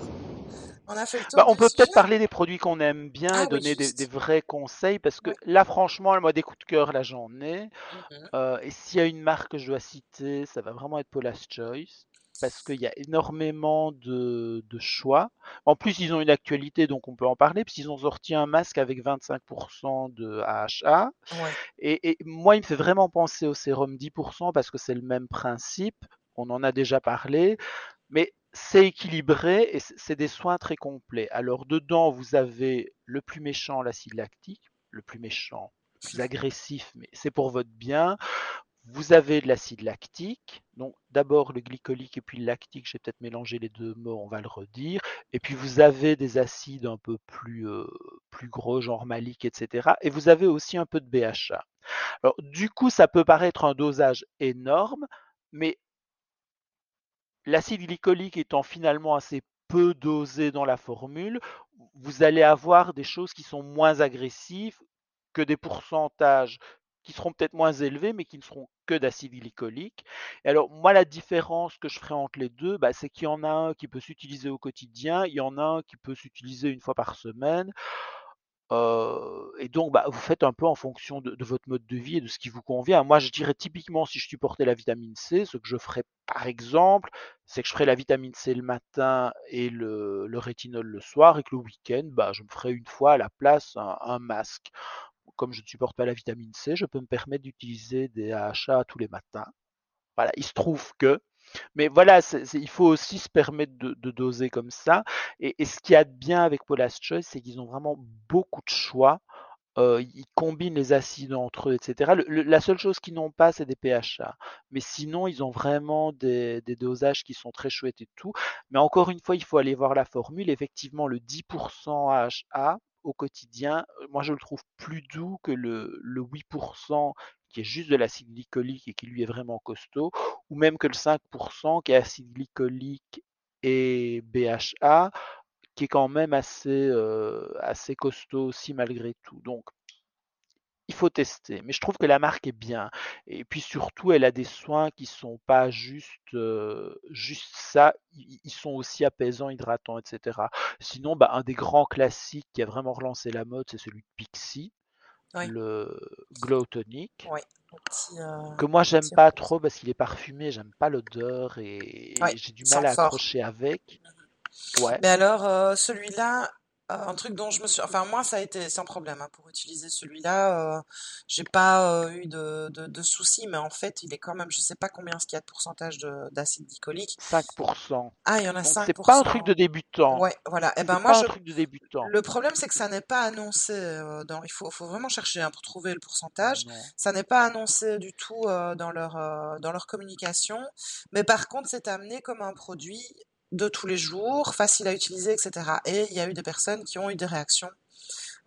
On a fait le tour Bah, on peut peut-être parler des produits qu'on aime bien Ah oui, donner des, vrais conseils parce que là, franchement, moi, des coups de cœur, là, j'en ai. Mhm. Euh, et s'il y a une marque que je dois citer, ça va vraiment être Paula's Choice. Parce qu'il y a énormément de, de choix. En plus, ils ont une actualité, donc on peut en parler, puisqu'ils ont sorti un masque avec 25% de AHA. Ouais. Et, et moi, il me fait vraiment penser au sérum 10% parce que c'est le même principe. On en a déjà parlé. Mais c'est équilibré et c'est c'est des soins très complets. Alors, dedans, vous avez le plus méchant, l'acide lactique. Le plus méchant, le plus agressif, mais c'est pour votre bien. Vous avez de l'acide lactique, donc d'abord le glycolique et puis le lactique, j'ai peut-être mélangé les deux mots, on va le redire. Et puis vous avez des acides un peu plus, euh, gros, genre malique, etc. Et vous avez aussi un peu de BHA. Alors du coup, ça peut paraître un dosage énorme, mais l'acide glycolique étant finalement assez peu dosé dans la formule, vous allez avoir des choses qui sont moins agressives que des pourcentages qui seront peut-être moins élevés, mais qui ne seront que d'acide glycolique. Et alors, moi, la différence que je ferai entre les deux, bah, c'est qu'il y en a un qui peut s'utiliser au quotidien, il y en a un qui peut s'utiliser une fois par semaine. Et donc, bah, vous faites un peu en fonction de, votre mode de vie et de ce qui vous convient. Moi, je dirais typiquement, si je supportais la vitamine C, ce que je ferais par exemple, c'est que je ferais la vitamine C le matin et le, rétinol le soir, et que le week-end, bah, je me ferais une fois à la place un masque. Comme je ne supporte pas la vitamine C, je peux me permettre d'utiliser des AHA tous les matins. Voilà, il se trouve que. Mais voilà, il faut aussi se permettre de, doser comme ça. Et, ce qu'il y a de bien avec Paula's Choice, c'est qu'ils ont vraiment beaucoup de choix. Euh, ils combinent les acides entre eux, etc. La seule chose qu'ils n'ont pas, c'est des PHA. Mais sinon, ils ont vraiment des, des dosages qui sont très chouettes et tout. Mais encore une fois, il faut aller voir la formule. Effectivement, le 10% AHA au quotidien, moi je le trouve plus doux que le, le 8% qui est juste de l'acide glycolique et qui lui est vraiment costaud, ou même que le 5% qui est acide glycolique et BHA, qui est quand même assez, assez costaud aussi malgré tout. Donc il faut tester. Mais je trouve que la marque est bien. Et puis surtout, elle a des soins qui sont pas juste, juste ça. Ils, sont aussi apaisants, hydratants, etc. Sinon, bah, un des grands classiques qui a vraiment relancé la mode, c'est celui de Pixie. Le Glow Tonic. que moi j'aime pas trop parce qu'il est parfumé, j'aime pas l'odeur et, j'ai du mal à accrocher avec. Ouais. Mais alors, celui-là, un truc dont je me suis, enfin moi ça a été sans problème hein, pour utiliser celui-là. Euh, j'ai pas euh, eu de, de, soucis, mais en fait il est quand même, je sais pas combien ce qu'il y a de pourcentage d'acide glycolique. 5%. Ah il y en a 5%. C'est pas un truc de débutant. Ouais, voilà. Et eh ben moi pas un truc de débutant. Le problème c'est que ça n'est pas annoncé. dans... Il faut, faut vraiment chercher hein, pour trouver le pourcentage. Ça n'est pas annoncé du tout dans leur dans leur communication, mais par contre c'est amené comme un produit de tous les jours, facile à utiliser, etc. Et il y a eu des personnes qui ont eu des réactions.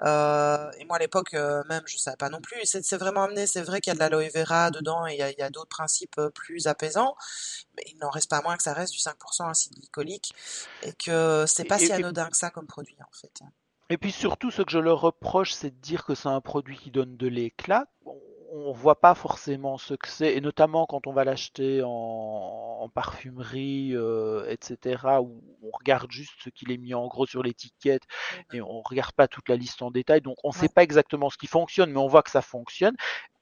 Euh, et moi à l'époque euh, même je savais pas non plus. C'est vraiment amené. C'est vrai qu'il y a de l'aloe vera dedans et il y a, d'autres principes euh, plus apaisants, mais il n'en reste pas moins que ça reste du 5% acide glycolique et que c'est pas si anodin que ça comme produit en fait. Et puis surtout, ce que je leur reproche, c'est de dire que c'est un produit qui donne de l'éclat on voit pas forcément ce que c'est, et notamment quand on va l'acheter en, parfumerie, euh, etc., où on regarde juste ce qu'il est mis en gros sur l'étiquette et on regarde pas toute la liste en détail, donc on ne sait pas exactement ce qui fonctionne, mais on voit que ça fonctionne.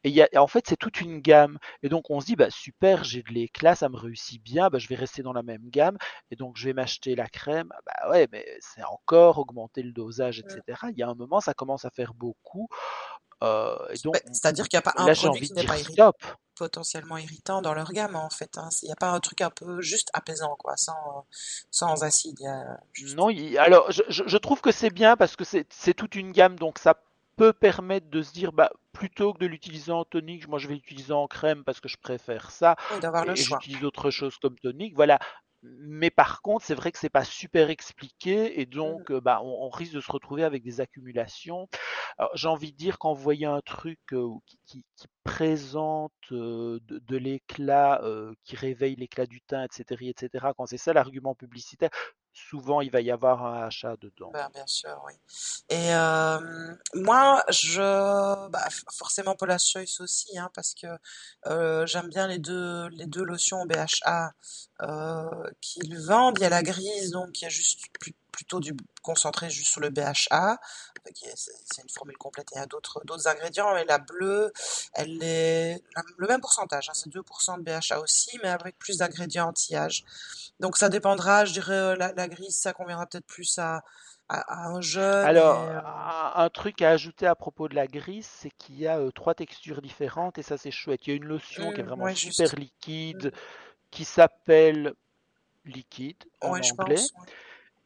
Et y a, en fait, c'est toute une gamme. Et donc, on se dit, bah, super, j'ai de l'éclat, ça me réussit bien, bah, je vais rester dans la même gamme. Et donc, je vais m'acheter la crème. Ah, bah ouais, mais c'est encore augmenter le dosage, etc. Il y a un moment, ça commence à faire beaucoup. Euh, bah, c'est-à-dire qu'il n'y a pas un produit qui n'est pas irritant, potentiellement irritant dans leur gamme en fait. Hein. Il n'y a pas un truc un peu juste apaisant quoi, sans, sans acide. Non, alors je, trouve que c'est bien parce que c'est toute une gamme, donc ça peut permettre de se dire bah plutôt que de l'utiliser en tonique, moi je vais l'utiliser en crème parce que je préfère ça. d'avoir le choix. J'utilise autre chose comme tonique. Voilà, mais par contre, c'est vrai que c'est pas super expliqué et mmh donc bah, on, risque de se retrouver avec des accumulations. J'ai envie de dire quand vous voyez un truc qui, présente de, l'éclat, qui réveille l'éclat du teint, etc., etc. Quand c'est ça l'argument publicitaire, souvent il va y avoir un achat dedans. Ben, bien sûr, oui. Et moi, je, bah, forcément Paula Choice aussi, hein, parce que j'aime bien les deux, les deux lotions BHA qu'ils vendent. Il y a la grise, donc qui est juste plutôt du concentré juste sur le BHA. C'est une formule complète. Il y a d'autres ingrédients. Et la bleue, elle est le même pourcentage. Hein, c'est 2% de BHA aussi, mais avec plus d'ingrédients anti-âge. Donc ça dépendra, je dirais, euh, la, grise, ça conviendra peut-être plus à, un jeune. Alors, euh, un, truc à ajouter à propos de la grise, c'est qu'il y a euh, trois textures différentes et ça c'est chouette. Il y a une lotion qui est mmh, vraiment super liquide, mmh. qui s'appelle liquide en anglais.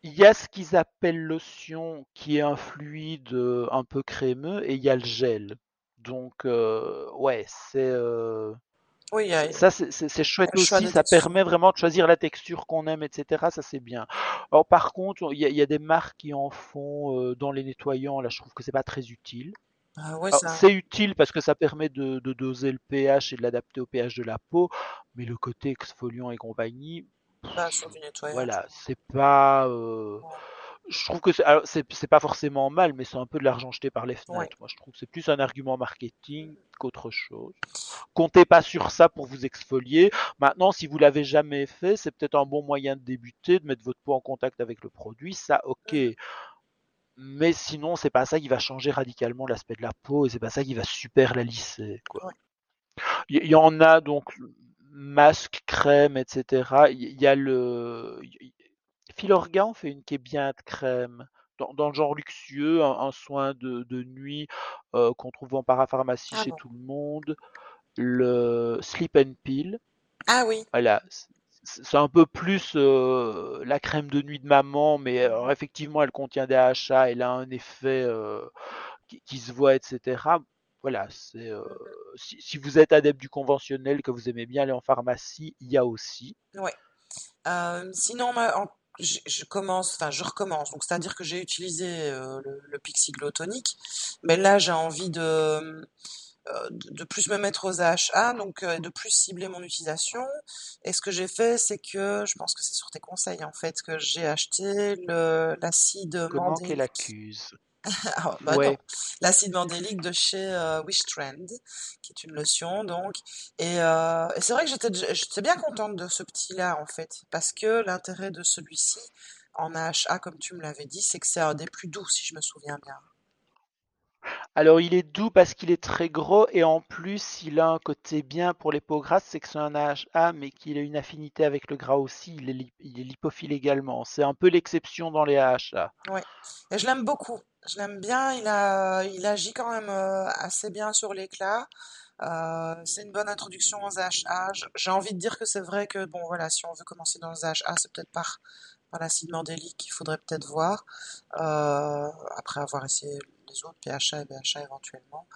Il y a ce qu'ils appellent lotion, qui est un fluide un peu crémeux, et il y a le gel. Donc, ouais, c'est. Oui, ça, c'est chouette aussi. Ça permet vraiment de choisir la texture qu'on aime, etc. Ça, c'est bien. Alors, par contre, il y, a des marques qui en font euh, dans les nettoyants. Là, je trouve que c'est pas très utile. Ah c'est utile parce que ça permet de, doser le pH et de l'adapter au pH de la peau, mais le côté exfoliant et compagnie, voilà, c'est pas. Euh, je trouve que c'est pas forcément mal, mais c'est un peu de l'argent jeté par les fenêtres. Moi, je trouve que c'est plus un argument marketing qu'autre chose. Comptez pas sur ça pour vous exfolier. Maintenant, si vous l'avez jamais fait, c'est peut-être un bon moyen de débuter, de mettre votre peau en contact avec le produit. Ça, ok. Mais sinon, c'est pas ça qui va changer radicalement l'aspect de la peau et c'est pas ça qui va super la lisser. Quoi. Il y, en a donc masque, crème, etc. Il y, a le Filorga fait une qui est bien de crème. Dans, le genre luxueux, un, soin de, nuit euh, qu'on trouve en parapharmacie ah chez tout le monde. Le Sleep and Peel. Ah oui. Voilà. C'est un peu plus euh, la crème de nuit de maman, mais mmh effectivement, elle contient des achats, elle a un effet euh, qui, se voit, etc. Voilà, c'est mmh si, vous êtes adepte du conventionnel, que vous aimez bien aller en pharmacie, il y a aussi. Oui. sinon, je, commence, enfin je recommence. Donc c'est-à-dire que j'ai utilisé le, le Pixie Glow Tonic, mais là j'ai envie de euh, de plus me mettre aux AHA, donc euh, de plus cibler mon utilisation. Et ce que j'ai fait, c'est que, je pense que c'est sur tes conseils en fait, que j'ai acheté l'acide Comment qu'elle accuse? Ah, bah Ouais. L'acide mandélique de chez euh, Wishtrend, qui est une lotion donc. Et, euh, et c'est vrai que j'étais bien contente de ce petit-là en fait, parce que l'intérêt de celui-ci en AHA, comme tu me l'avais dit, c'est que c'est un des plus doux, si je me souviens bien. Alors il est doux parce qu'il est très gros et en plus il a un côté bien pour les peaux grasses, c'est que c'est un AHA mais qu'il a une affinité avec le gras aussi, il est, il est lipophile également. C'est un peu l'exception dans les AHA. Ouais. Et je l'aime beaucoup. Je l'aime bien, il a, il agit quand même euh, assez bien sur l'éclat. Euh, c'est une bonne introduction aux AHA. J'ai envie de dire que c'est vrai que bon voilà, si on veut commencer dans les AHA, c'est peut-être par, par l'acide mandélique qu'il faudrait peut-être voir. Euh, après avoir essayé les autres, PHA et BHA éventuellement.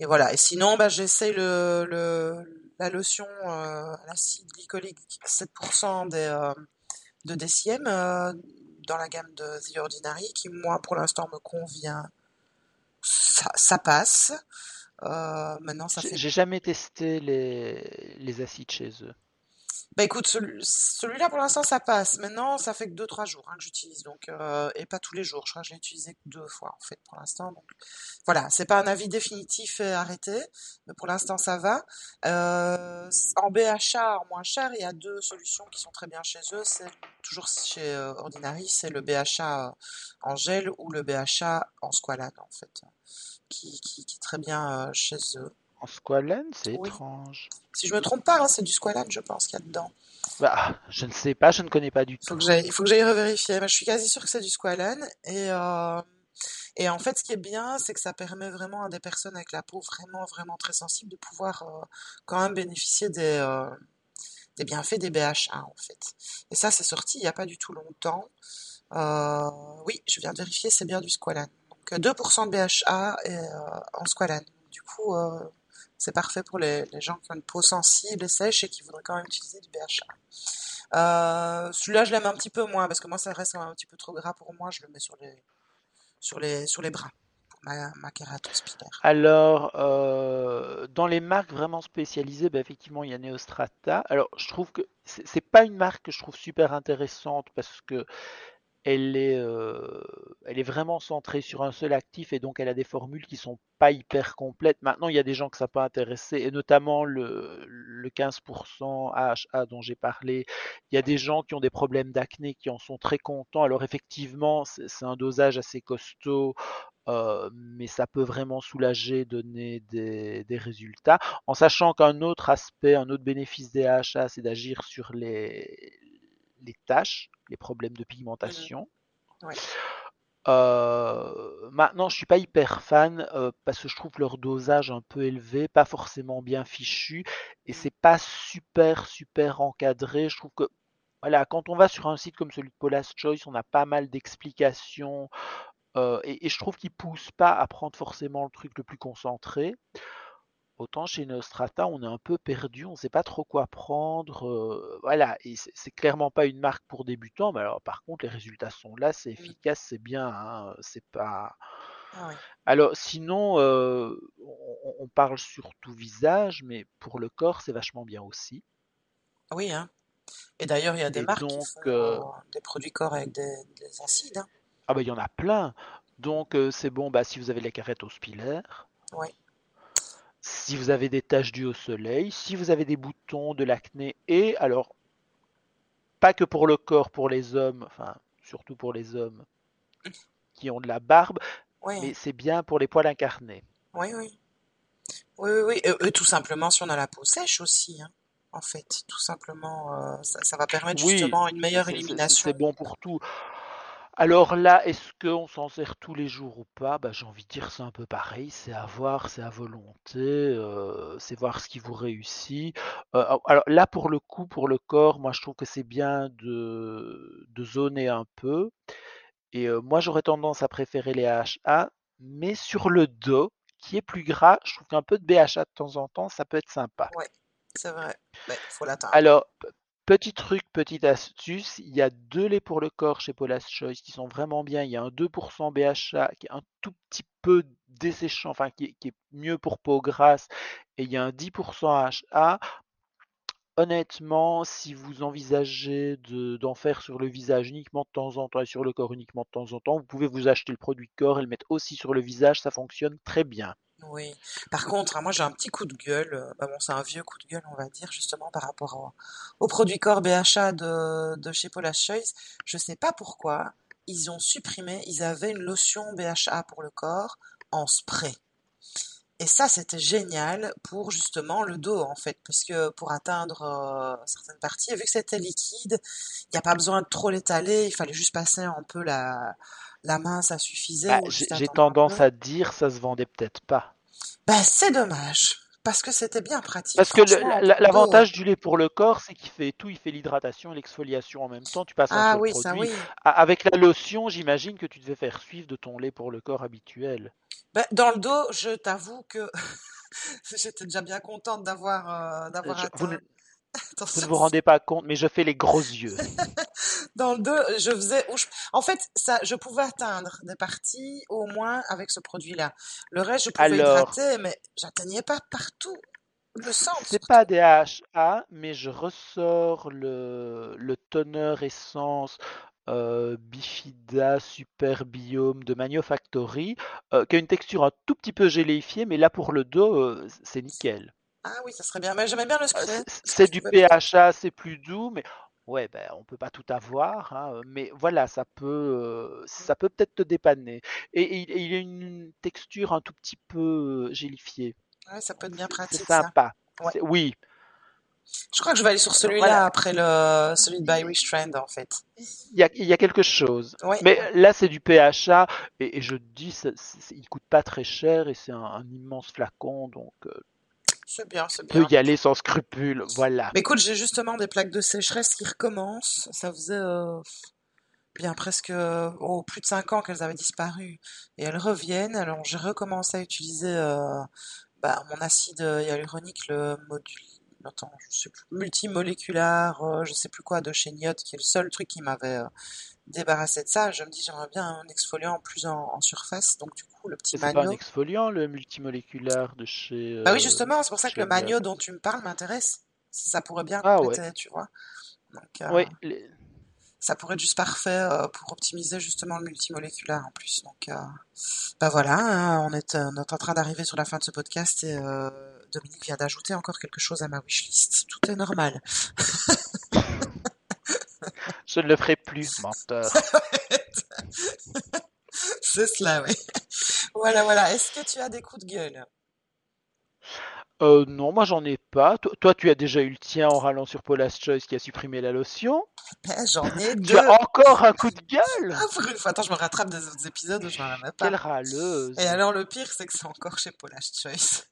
Et voilà. Et sinon, bah, j'essaye le, le, la lotion euh, l'acide glycolique 7% des, euh, de DCM euh, dans la gamme de The Ordinary qui, moi, pour l'instant, me convient. Ça, ça passe. Euh, maintenant, ça fait. J'ai jamais testé les, les acides chez eux. Bah écoute, celui-là pour l'instant ça passe. Maintenant, ça fait que 2-3 jours hein, que j'utilise, donc euh, et pas tous les jours. Je crois que je l'ai utilisé que deux fois en fait pour l'instant. Donc voilà, c'est pas un avis définitif et arrêté, mais pour l'instant ça va. Euh, en BHA, en moins cher, il y a deux solutions qui sont très bien chez eux. C'est toujours chez euh, Ordinary, c'est le BHA en gel ou le BHA en squalane en fait, qui, qui, qui est très bien euh, chez eux. En squalane, c'est oui. étrange. Si je me trompe pas, hein, c'est du squalane, je pense, qu'il y a dedans. Bah, je ne sais pas, je ne connais pas du tout. Il faut que j'aille revérifier. Mais je suis quasi sûre que c'est du squalane. Et, euh, et en fait, ce qui est bien, c'est que ça permet vraiment à des personnes avec la peau vraiment, vraiment très sensible de pouvoir euh, quand même bénéficier des, euh, des bienfaits des BHA, en fait. Et ça, c'est sorti il n'y a pas du tout longtemps. Oui, je viens de vérifier, c'est bien du squalane. Donc 2% de BHA et, en squalane. Du coup, c'est parfait pour les, les, gens qui ont une peau sensible et sèche et qui voudraient quand même utiliser du BHA. Euh, Celui-là, je l'aime un petit peu moins parce que moi, ça reste quand même un petit peu trop gras pour moi. Je le mets sur les, sur les, sur les bras pour ma, ma. Alors, euh, dans les marques vraiment spécialisées, bah, effectivement, il y a Neostrata. Alors, je trouve que c'est pas une marque que je trouve super intéressante parce que elle est, euh, elle est vraiment centrée sur un seul actif et donc elle a des formules qui sont pas hyper complètes. Maintenant, il y a des gens que ça peut intéresser et notamment le, le 15% AHA dont j'ai parlé. Il y a des gens qui ont des problèmes d'acné qui en sont très contents. Alors effectivement, c'est un dosage assez costaud. Euh, mais ça peut vraiment soulager, donner des, résultats, en sachant qu'un autre aspect, un autre bénéfice des AHA, c'est d'agir sur les, les taches, les problèmes de pigmentation. Mmh. Ouais. Euh, maintenant, je suis pas hyper fan euh, parce que je trouve leur dosage un peu élevé, pas forcément bien fichu, et c'est pas super super encadré. Je trouve que voilà, quand on va sur un site comme celui de Paula's Choice, on a pas mal d'explications euh, et, et, je trouve qu'ils poussent pas à prendre forcément le truc le plus concentré. Autant chez Nostrata, on est un peu perdu, on ne sait pas trop quoi prendre. Euh, voilà, et c'est clairement pas une marque pour débutants, mais alors par contre, les résultats sont là, c'est efficace, c'est bien, hein, c'est pas. Ah. Alors sinon, euh, on, on, parle surtout visage, mais pour le corps, c'est vachement bien aussi. Oui, hein. Et d'ailleurs, il y a des Et marques donc, qui font euh, des produits corps avec des, des acides. Hein. Ah bah il y en a plein. Donc c'est bon, bah si vous avez la carrette hospilaire. Oui. Si vous avez des taches dues au soleil, si vous avez des boutons, de l'acné, et alors, pas que pour le corps, pour les hommes, enfin, surtout pour les hommes qui ont de la barbe, Oui, mais c'est bien pour les poils incarnés. oui, oui. Oui, oui, oui. Et, et tout simplement, si on a la peau sèche aussi, hein, en fait. Tout simplement, euh, ça, ça va permettre Oui, justement une meilleure élimination. c'est bon pour tout. Alors là, est-ce qu'on s'en sert tous les jours ou pas? Bah, J'ai envie de dire c'est un peu pareil, c'est à voir, c'est à volonté, euh, c'est voir ce qui vous réussit. Euh, alors là, pour le coup, pour le corps, moi je trouve que c'est bien de, de zoner un peu. Et euh, moi j'aurais tendance à préférer les AHA, mais sur le dos, qui est plus gras, je trouve qu'un peu de BHA de temps en temps, ça peut être sympa. Ouais, c'est vrai. Mais faut l'atteindre. Alors, Petit truc, petite astuce, il y a deux laits pour le corps chez Paula's Choice qui sont vraiment bien. Il y a un 2% BHA qui est un tout petit peu desséchant, enfin qui, est mieux pour peau grasse, et il y a un 10% HA. Honnêtement, si vous envisagez d'en faire sur le visage uniquement de temps en temps et sur le corps uniquement de temps en temps, vous pouvez vous acheter le produit corps et le mettre aussi sur le visage, ça fonctionne très bien. Oui. Par contre, hein, moi j'ai un petit coup de gueule. Euh, bah bon, c'est un vieux coup de gueule, on va dire, justement par rapport au, produit corps BHA de, chez Paula's Choice. Je sais pas pourquoi ils ont supprimé. Ils avaient une lotion BHA pour le corps en spray. Et ça, c'était génial pour justement le dos, en fait, parce que pour atteindre euh, certaines parties, vu que c'était liquide, il n'y a pas besoin de trop l'étaler, il fallait juste passer un peu la, la main, ça suffisait. Bah, j'ai tendance à dire, ça se vendait peut-être pas. Ben, c'est dommage. Parce que c'était bien pratique. Parce que l'avantage du lait pour le corps, c'est qu'il fait tout, il fait l'hydratation et l'exfoliation en même temps. Tu passes un ah, oui, produit. Ça, oui. Avec la lotion, j'imagine que tu devais faire suivre de ton lait pour le corps habituel. Ben, dans le dos, je t'avoue que j'étais déjà bien contente d'avoir euh, d'avoir vous ne vous rendez pas compte, mais je fais les gros yeux. Dans le dos, je faisais. En fait, ça, je pouvais atteindre des parties au moins avec ce produit-là. Le reste, je pouvais hydrater, mais j'atteignais pas partout. Le centre. C'est pas des HA, mais je ressors le, le toner essence euh, Bifida Super Biome de Manufactory, euh, qui a une texture un tout petit peu gélifiée, mais là pour le dos, euh, c'est nickel. Ah oui, ça serait bien. Mais j'aimais bien le ah, spray. C'est du PHA, c'est plus doux, mais ouais, ben on peut pas tout avoir, hein, mais voilà, ça peut, euh, ça peut peut-être te dépanner. Et, il y a une texture un tout petit peu euh, gélifiée. Ouais, ça peut être bien pratique. C'est sympa. Oui. Je crois que je vais aller sur celui-là après le celui de By Trend en fait. Il y a, il y a quelque chose. Mais là c'est du PHA et, je dis, ça, il coûte pas très cher et c'est un, immense flacon donc. Euh, c'est bien, c'est bien. Peut y aller sans scrupule, voilà. Mais écoute, j'ai justement des plaques de sécheresse qui recommencent. Ça faisait euh, bien presque oh, plus de 5 ans qu'elles avaient disparu. Et elles reviennent. Alors j'ai recommencé à utiliser euh, bah, mon acide hyaluronique, le module attends, je sais plus, multimoléculaire, euh, je sais plus quoi, de chez Niot, qui est le seul truc qui m'avait débarrassé de ça. Je me dis, j'aimerais bien un exfoliant plus en, surface. Donc, du coup, le petit magno. C'est pas un exfoliant, le multimoléculaire de chez. bah oui, justement, c'est pour ça que le magno dont tu me parles m'intéresse. Ça pourrait bien ah, compléter, tu vois. Donc, oui, ça pourrait être juste parfait euh, pour optimiser justement le multimoléculaire en plus. Donc, euh, bah voilà, hein, on, est, euh, on, est, en train d'arriver sur la fin de ce podcast et Dominique vient d'ajouter encore quelque chose à ma wishlist. Tout est normal. Je ne le ferai plus, menteur. C'est cela, oui. Voilà, voilà. Est-ce que tu as des coups de gueule? Euh, non, moi j'en ai pas. Toi, tu as déjà eu le tien en râlant sur Paula's Choice qui a supprimé la lotion. Ben, j'en ai deux. Tu as encore un coup de gueule? Ah, pour une fois, attends, je me rattrape des autres épisodes où je m'en pas. Quelle râleuse Et alors le pire, c'est que c'est encore chez Paula's Choice.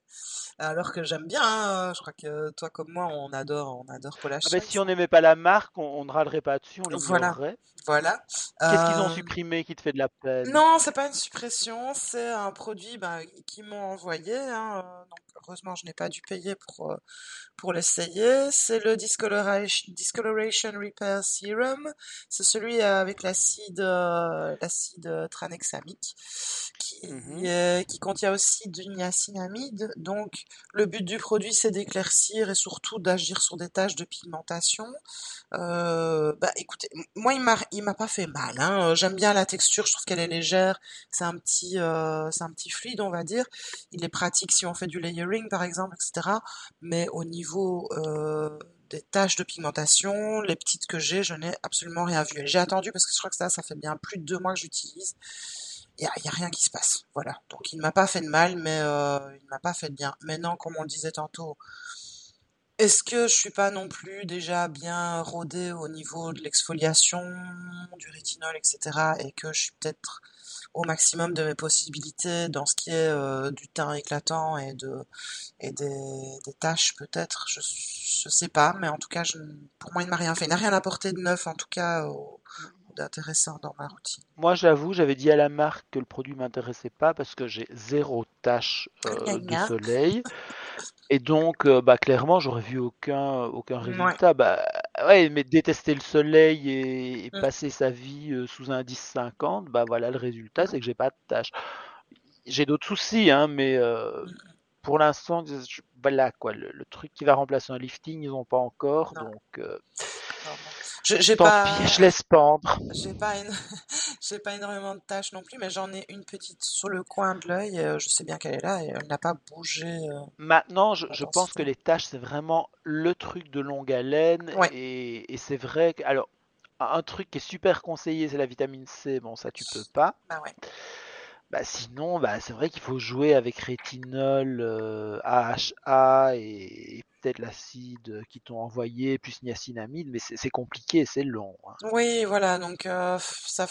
Alors que j'aime bien, hein. je crois que toi comme moi, on adore, on adore Paula's ah ben, si on n'aimait pas la marque, on, ne râlerait pas dessus, on l'ignorerait. Voilà. Qu'est-ce qu'ils ont euh, supprimé qui te fait de la peine? Non, c'est pas une suppression, c'est un produit bah, qu'ils m'ont envoyé. Hein. Euh, donc, heureusement, je n'ai pas dû payer pour, euh, pour l'essayer. C'est le Discoloration, Discoloration Repair Serum. C'est celui avec l'acide l'acide tranexamique qui, mmh qui contient aussi du niacinamide. Donc, le but du produit, c'est d'éclaircir et surtout d'agir sur des taches de pigmentation. Euh, bah, écoutez, moi, il m'a, pas fait mal. Hein. J'aime bien la texture, je trouve qu'elle est légère. C'est un petit, euh, c'est un petit fluide, on va dire. Il est pratique si on fait du layering, par exemple, etc. Mais au niveau euh, des taches de pigmentation, les petites que j'ai, je n'ai absolument rien vu. J'ai attendu parce que je crois que ça, ça fait bien plus de deux mois que j'utilise. Il n'y a, rien qui se passe. Voilà. Donc il ne m'a pas fait de mal, mais euh, il ne m'a pas fait de bien. Maintenant, comme on le disait tantôt, est-ce que je suis pas non plus déjà bien rodée au niveau de l'exfoliation, du rétinol, etc. et que je suis peut-être au maximum de mes possibilités dans ce qui est euh, du teint éclatant et de et des, des taches peut-être, je je sais pas, mais en tout cas, je, pour moi, il m'a rien fait. Il n'a rien apporté de neuf, en tout cas, d'intéressant dans ma routine. Moi, j'avoue, j'avais dit à la marque que le produit m'intéressait pas parce que j'ai zéro tache euh, de soleil. Et donc, euh, bah, clairement, j'aurais vu aucun, aucun résultat. Bah, ouais, mais détester le soleil et, et Mm. passer sa vie euh, sous un 10-50, bah voilà, le résultat, c'est que j'ai pas de tâches. J'ai d'autres soucis, hein, mais euh, Mm. pour l'instant, voilà quoi, le, le truc qui va remplacer un lifting, ils ont pas encore, Non. donc euh, Non, non. Je- J'ai pas, pis, je laisse pendre. j'ai pas, éno- j'ai pas énormément de tâches non plus, mais j'en ai une petite sur le coin de l'œil. euh, Je sais bien qu'elle est là et elle n'a pas bougé. euh, Maintenant, je, je pense que les tâches, c'est vraiment le truc de longue haleine, Ouais. et, et c'est vrai que, alors, un truc qui est super conseillé, c'est la vitamine C, bon ça tu peux pas. Bah ouais. Bah sinon, bah c'est vrai qu'il faut jouer avec rétinol, euh, AHA et, et peut-être l'acide qu'ils t'ont envoyé, plus niacinamide, mais c'est compliqué, c'est long. hein. Oui, voilà. Donc euh,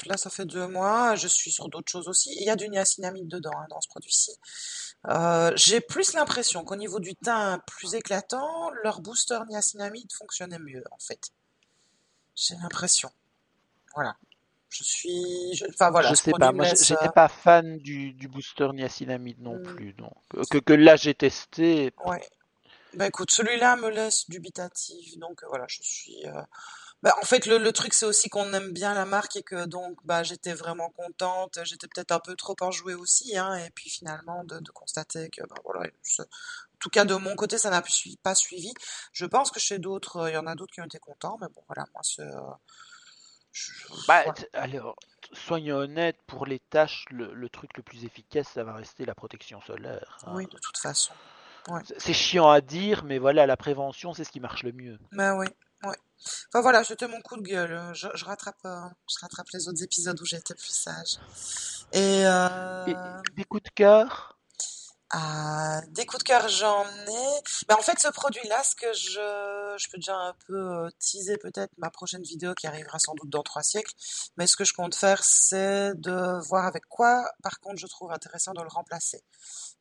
là, ça fait deux mois. Je suis sur d'autres choses aussi. Il y a du niacinamide dedans hein, dans ce produit-ci. Euh, j'ai plus l'impression qu'au niveau du teint plus éclatant, leur booster niacinamide fonctionnait mieux en fait. J'ai l'impression. Voilà. Je suis. je- Enfin voilà, Je ce sais pas, moi j'étais pas fan du, du booster niacinamide non hmm, plus, donc que, que là j'ai testé. ouais. Bah écoute, celui-là me laisse dubitatif, donc euh, voilà, je suis. euh, Bah, en fait, le, le truc c'est aussi qu'on aime bien la marque et que donc bah j'étais vraiment contente. J'étais peut-être un peu trop enjouée aussi, hein, et puis finalement de, de constater que bah voilà, en tout cas de mon côté ça n'a pas suivi. Je pense que chez d'autres, euh, il y en a d'autres qui ont été contents, mais bon voilà, moi c'est. Bah, alors, soyons honnêtes, pour les tâches, le, le truc le plus efficace, ça va rester la protection solaire. hein. Oui, de toute façon. Ouais. C'est chiant à dire, mais voilà, la prévention, c'est ce qui marche le mieux. Bah oui, ouais. Enfin voilà, c'était mon coup de gueule. Je, je rattrape, euh, je rattrape les autres épisodes où j'étais plus sage. Et Et euh, des coups de cœur? ah, des coups de cœur, j'en ai. Ben, en fait, ce produit-là, ce que je, je peux déjà un peu euh, teaser peut-être ma prochaine vidéo qui arrivera sans doute dans trois siècles. Mais ce que je compte faire, c'est de voir avec quoi, par contre, je trouve intéressant de le remplacer.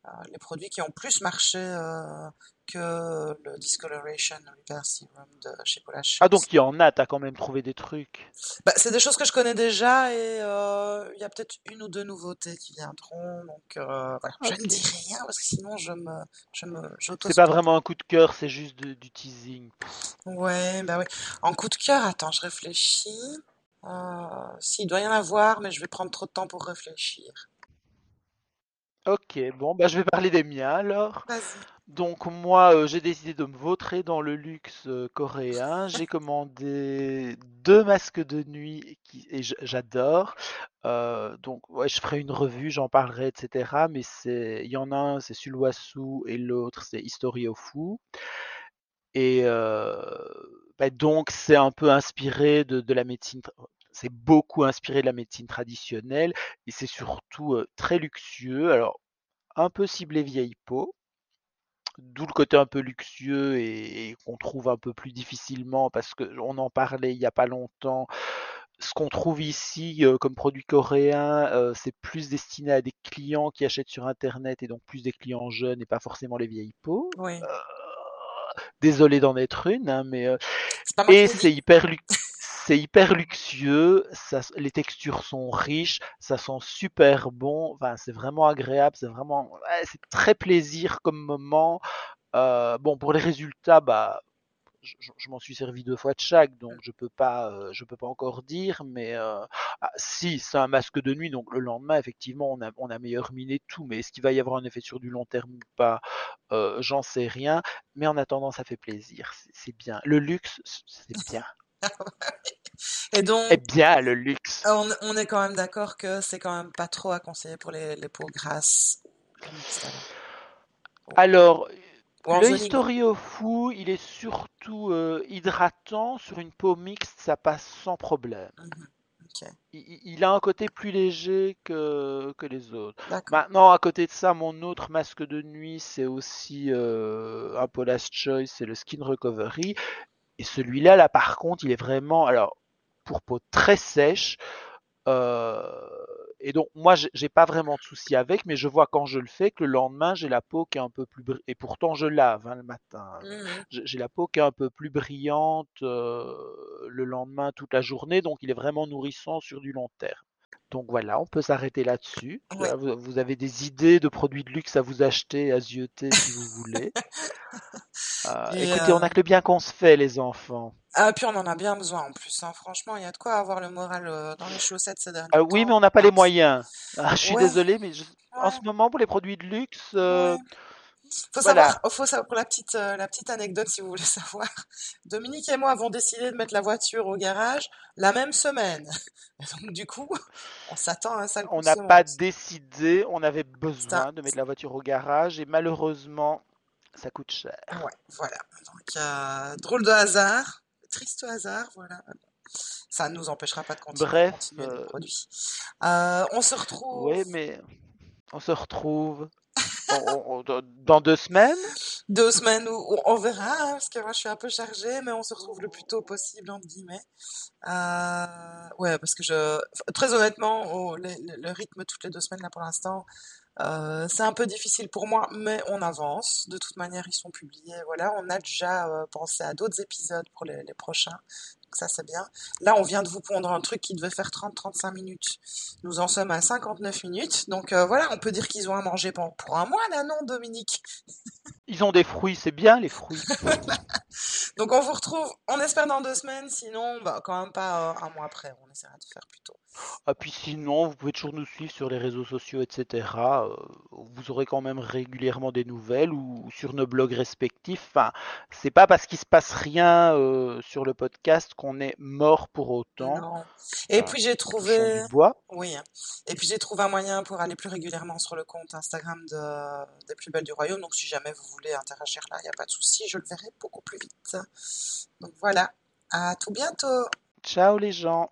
Euh, les produits qui ont plus marché euh, que le Discoloration Repair Serum de chez Paula Ah, donc il y en a, t'as quand même trouvé des trucs. Bah, c'est des choses que je connais déjà et euh, il y a peut-être une ou deux nouveautés qui viendront. Donc euh, voilà, je ne dis rien parce que sinon je me, je me, C'est pas vraiment un coup de cœur, c'est juste de- du teasing. Ouais, bah oui. En coup de cœur, attends, je réfléchis. Euh, si, il doit y en avoir, mais je vais prendre trop de temps pour réfléchir. Ok, bon, bah je vais parler des miens alors. Vas-y. Donc moi, euh, j'ai décidé de me vautrer dans le luxe euh, coréen. J'ai commandé deux masques de nuit qui, et j- j'adore. Euh, donc ouais, je ferai une revue, j'en parlerai, etc. Mais c'est, il y en a un, c'est Sulwasu et l'autre c'est Historiofu. Et euh, bah, donc c'est un peu inspiré de, de la médecine. C'est beaucoup inspiré de la médecine traditionnelle et c'est surtout euh, très luxueux. Alors un peu ciblé vieille peau. D'où le côté un peu luxueux et, et qu'on trouve un peu plus difficilement parce que on en parlait il y a pas longtemps. Ce qu'on trouve ici euh, comme produit coréen, euh, c'est plus destiné à des clients qui achètent sur internet et donc plus des clients jeunes et pas forcément les vieilles peaux. Oui, désolé d'en être une, hein, mais euh, et c'est hyper c'est hyper luxueux, ça, les textures sont riches, ça sent super bon, enfin, c'est vraiment agréable, c'est vraiment, c'est très plaisir comme moment. Euh, bon, pour les résultats, bah, je, m'en suis servi deux fois de chaque, donc je peux pas, euh, je peux pas encore dire, mais euh, ah, si c'est un masque de nuit, donc le lendemain, effectivement, on a, on a meilleur miné tout, mais est-ce qu'il va y avoir un effet sur du long terme ou pas, euh, j'en sais rien, mais en attendant, ça fait plaisir, c'est bien. Le luxe, c'est bien. Et donc, Eh bien, le luxe. on, on est quand même d'accord que c'est quand même pas trop à conseiller pour les, les peaux grasses. Alors, le zoning. Historiofu, il est surtout euh, hydratant. Sur une peau mixte, ça passe sans problème. Ok, Il, a un côté plus léger que, que les autres. Maintenant, à côté de ça, mon autre masque de nuit, c'est aussi euh, un Paula's Choice, c'est le Skin Recovery. Et celui-là, là, par contre, il est vraiment, alors, pour peau très sèche. euh, et donc, moi, j'ai pas vraiment de souci avec, mais je vois quand je le fais que le lendemain, j'ai la peau qui est un peu plus. Et pourtant, je lave hein, le matin. Mhm. J'ai la peau qui est un peu plus brillante euh, le lendemain, toute la journée. Donc, il est vraiment nourrissant sur du long terme. Donc voilà, on peut s'arrêter là-dessus. Oui. Vous, vous avez des idées de produits de luxe à vous acheter, à zioter si vous voulez. Euh, écoutez, euh, on n'a que le bien qu'on se fait, les enfants. Ah, puis on en a bien besoin en plus. Hein. Franchement, il y a de quoi avoir le moral euh, dans les chaussettes ces derniers temps. oui, mais on n'a pas les moyens. Ah, je suis Ouais, désolé, mais je- en ce moment, pour les produits de luxe, euh, ouais. Faut voilà. savoir, oh, faut savoir pour la petite, euh, la petite anecdote si vous voulez savoir. Dominique et moi avons décidé de mettre la voiture au garage la même semaine. Donc du coup, on s'attend à un sale On n'a pas décidé, on avait besoin de mettre la voiture au garage et malheureusement, ça coûte cher. Ouais, voilà. Donc euh, drôle de hasard, triste hasard, voilà. Ça ne nous empêchera pas de continuer, Bref, continuer euh, produits. Euh, on se retrouve ouais, mais on se retrouve on- on- on- dans deux semaines. deux semaines où on verra, hein, parce que moi je suis un peu chargée, mais on se retrouve le plus tôt possible, entre guillemets. Euh, ouais, parce que je, très honnêtement, le, le- le rythme toutes les deux semaines là pour l'instant, euh, c'est un peu difficile pour moi, mais on avance. De toute manière, ils sont publiés. Voilà, on a déjà euh, pensé à d'autres épisodes pour les, les prochains. Donc ça, c'est bien. Là, on vient de vous pondre un truc qui devait faire 30-35 minutes. Nous en sommes à 59 minutes. Donc euh, voilà, on peut dire qu'ils ont à manger pour, pour un mois là, non, Dominique? Ils ont des fruits, c'est bien les fruits. Donc on vous retrouve, on espère dans deux semaines, sinon, bah, quand même pas euh, un mois après, on essaiera de faire plus tôt. Ah, puis sinon, vous pouvez toujours nous suivre sur les réseaux sociaux, etc. Euh, vous aurez quand même régulièrement des nouvelles ou sur nos blogs respectifs. Enfin, c'est pas parce qu'il se passe rien euh, sur le podcast qu'on est mort pour autant. Non. Et puis j'ai touchons trouvé, du bois. oui. Et puis j'ai trouvé un moyen pour aller plus régulièrement sur le compte Instagram de, des plus belles du royaume. Donc si jamais vous voulez interagir là, il n'y a pas de souci, je le verrai beaucoup plus vite. Donc voilà, à tout bientôt. Ciao les gens.